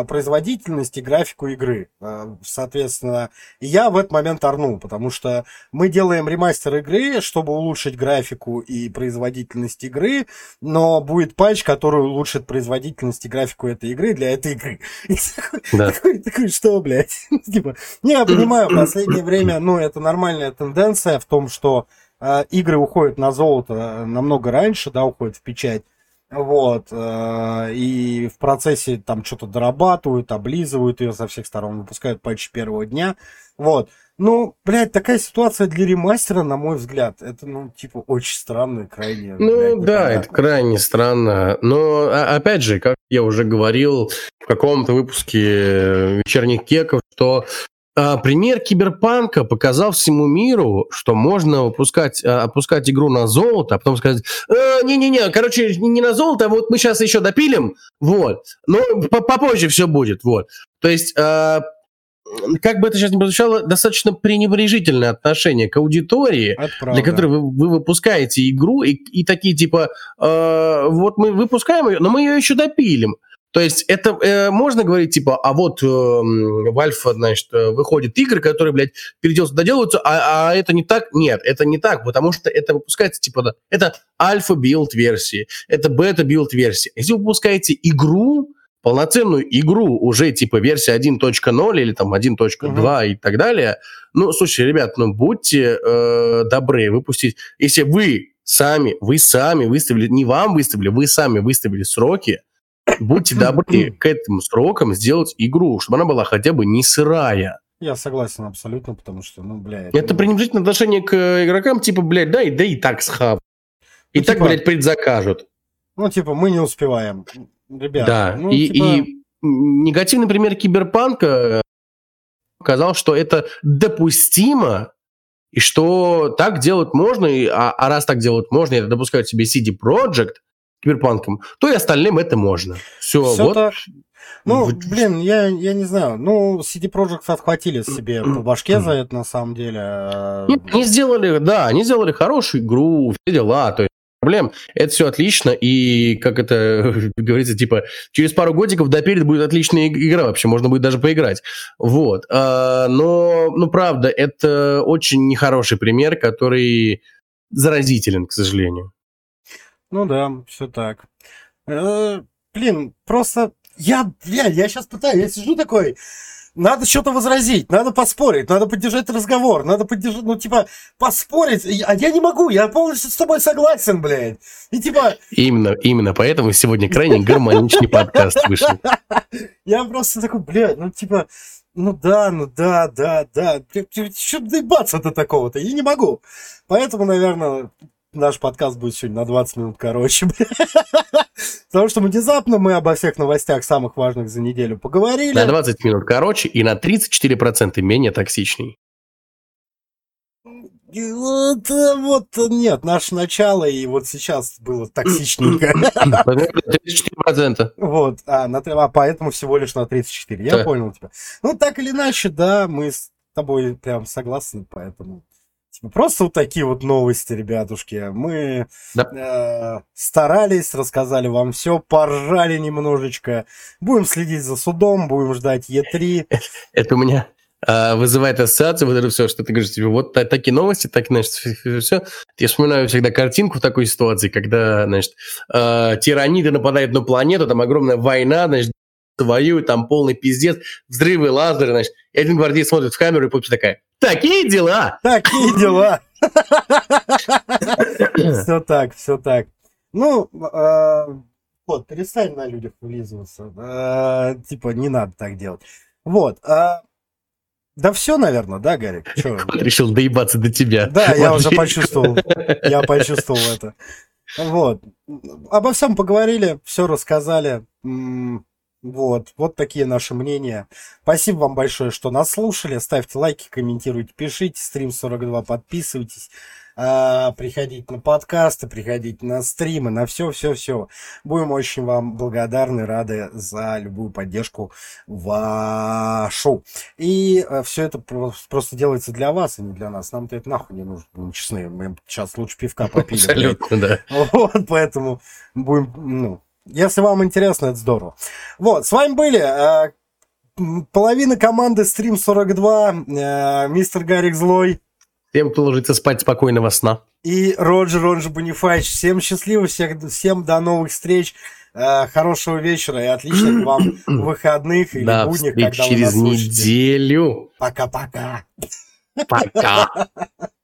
производительность и графику игры. Э, соответственно, я в этот момент орнул, потому что мы делаем ремастер игры, чтобы улучшить графику и производительность игры, но будет патч, который улучшит производительность и графику этой игры для этой игры. Да. Такой, такой, что, блядь? типа, не, я понимаю, в последнее время, ну, это нормальная тенденция в том, что э, игры уходят на золото намного раньше, да, уходят в печать, вот. Э, и в процессе там что-то дорабатывают, облизывают ее со всех сторон, выпускают патч первого дня. Вот. Ну, блядь, такая ситуация для ремастера, на мой взгляд, это, ну, типа, очень странно, крайне...
Ну, блядь, да, это крайне странно. Но, а, опять же, как я уже говорил в каком-то выпуске вечерних кеков, что пример киберпанка показал всему миру, что можно выпускать, а, опускать игру на золото, а потом сказать, «Э, не-не-не, короче, не на золото, а вот мы сейчас еще допилим, вот, но попозже все будет, вот. То есть, как бы это сейчас не прозвучало, достаточно пренебрежительное отношение к аудитории, для которой вы, вы выпускаете игру, и, и такие типа, э, вот мы выпускаем ее, но мы ее еще допилим. То есть это э, можно говорить, типа, а вот э, в Альфа, значит, э, выходят игры, которые, блядь, переделываются, доделываются, а, а это не так? Нет, это не так, потому что это выпускается, типа, да, это альфа-build версии, это бета-build версии. Если вы выпускаете игру, полноценную игру уже типа версия 1.0 или там 1.2 uh-huh. и так далее. Ну, слушай, ребят, ну будьте э, добры выпустить. Если вы сами, вы сами выставили, не вам выставили, вы сами выставили сроки, будьте добры к этим срокам сделать игру, чтобы она была хотя бы не сырая.
Я согласен абсолютно, потому что, ну, блядь...
Это ну... пренебрежительное отношение к игрокам, типа, блядь, да и, да и так схаб. И ну, так, типа, блядь, предзакажут.
Ну, типа, мы не успеваем. Ребята,
да,
ну,
и,
типа...
и негативный пример киберпанка показал, что это допустимо, и что так делать можно, и, а, а раз так делать можно, это допускают себе CD Projekt киберпанком, то и остальным это можно. Все, Все вот. Так.
Ну, блин, я, я не знаю. Ну, CD Projekt отхватили себе по башке за это, на самом деле.
Нет, они сделали, да, они сделали хорошую игру, все дела. То есть проблем. Это все отлично, и, как это говорится, типа, через пару годиков доперед будет отличная игра вообще, можно будет даже поиграть. Вот. А, но, ну, правда, это очень нехороший пример, который заразителен, к сожалению.
Ну да, все так. Э, блин, просто я, я, я сейчас пытаюсь, я сижу такой, надо что-то возразить, надо поспорить, надо поддержать разговор, надо поддержать, ну, типа, поспорить, а я не могу, я полностью с тобой согласен, блядь. И типа...
Именно, именно поэтому сегодня крайне гармоничный подкаст вышел.
Я просто такой, блядь, ну, типа, ну да, ну да, да, да. Что доебаться-то такого-то? Я не могу. Поэтому, наверное, наш подкаст будет сегодня на 20 минут короче. Потому что внезапно мы обо всех новостях самых важных за неделю поговорили.
На 20 минут короче и на 34% менее токсичный.
Вот, вот, нет, наше начало и вот сейчас было токсичненько.
34%.
Вот, а, на, а поэтому всего лишь на 34. Я да. понял тебя. Ну, так или иначе, да, мы с тобой прям согласны, поэтому Типа, просто вот такие вот новости, ребятушки. Мы да. э, старались, рассказали вам все, поржали немножечко. Будем следить за судом, будем ждать Е3.
Это у меня э, вызывает ассоциацию, вот это все, что ты говоришь, тебе вот такие новости, так, значит, все. Я вспоминаю всегда картинку в такой ситуации, когда, значит, э, тираниды нападают на планету, там огромная война, значит, воюют, там полный пиздец, взрывы, лазеры, значит, и один гвардей смотрит в камеру, и пупси такая, такие дела!
Такие дела! Все так, все так. Ну, а, вот, перестань на людях вылизываться. А, типа, не надо так делать. Вот. А, да все, наверное, да, Гарик?
Решил доебаться до тебя.
Да, я уже почувствовал. Я почувствовал это. Вот. Обо всем поговорили, все рассказали. Вот, вот такие наши мнения. Спасибо вам большое, что нас слушали. Ставьте лайки, комментируйте, пишите. Стрим 42, подписывайтесь. А, приходите на подкасты, приходите на стримы, на все-все-все. Будем очень вам благодарны, рады за любую поддержку вашу. И а, все это просто делается для вас, а не для нас. Нам-то это нахуй не нужно, будем честны. Мы сейчас лучше пивка попили.
Абсолютно, да.
Вот, поэтому будем, ну, если вам интересно, это здорово. Вот, с вами были э, половина команды Стрим 42, э, мистер Гарик Злой.
Всем, кто ложится спать, спокойного сна.
И Роджер, он же Бонифач. Всем счастливо, всех, всем до новых встреч. Э, хорошего вечера и отличных вам выходных или
да,
будних,
когда через вы нас неделю.
Пока-пока.
Пока.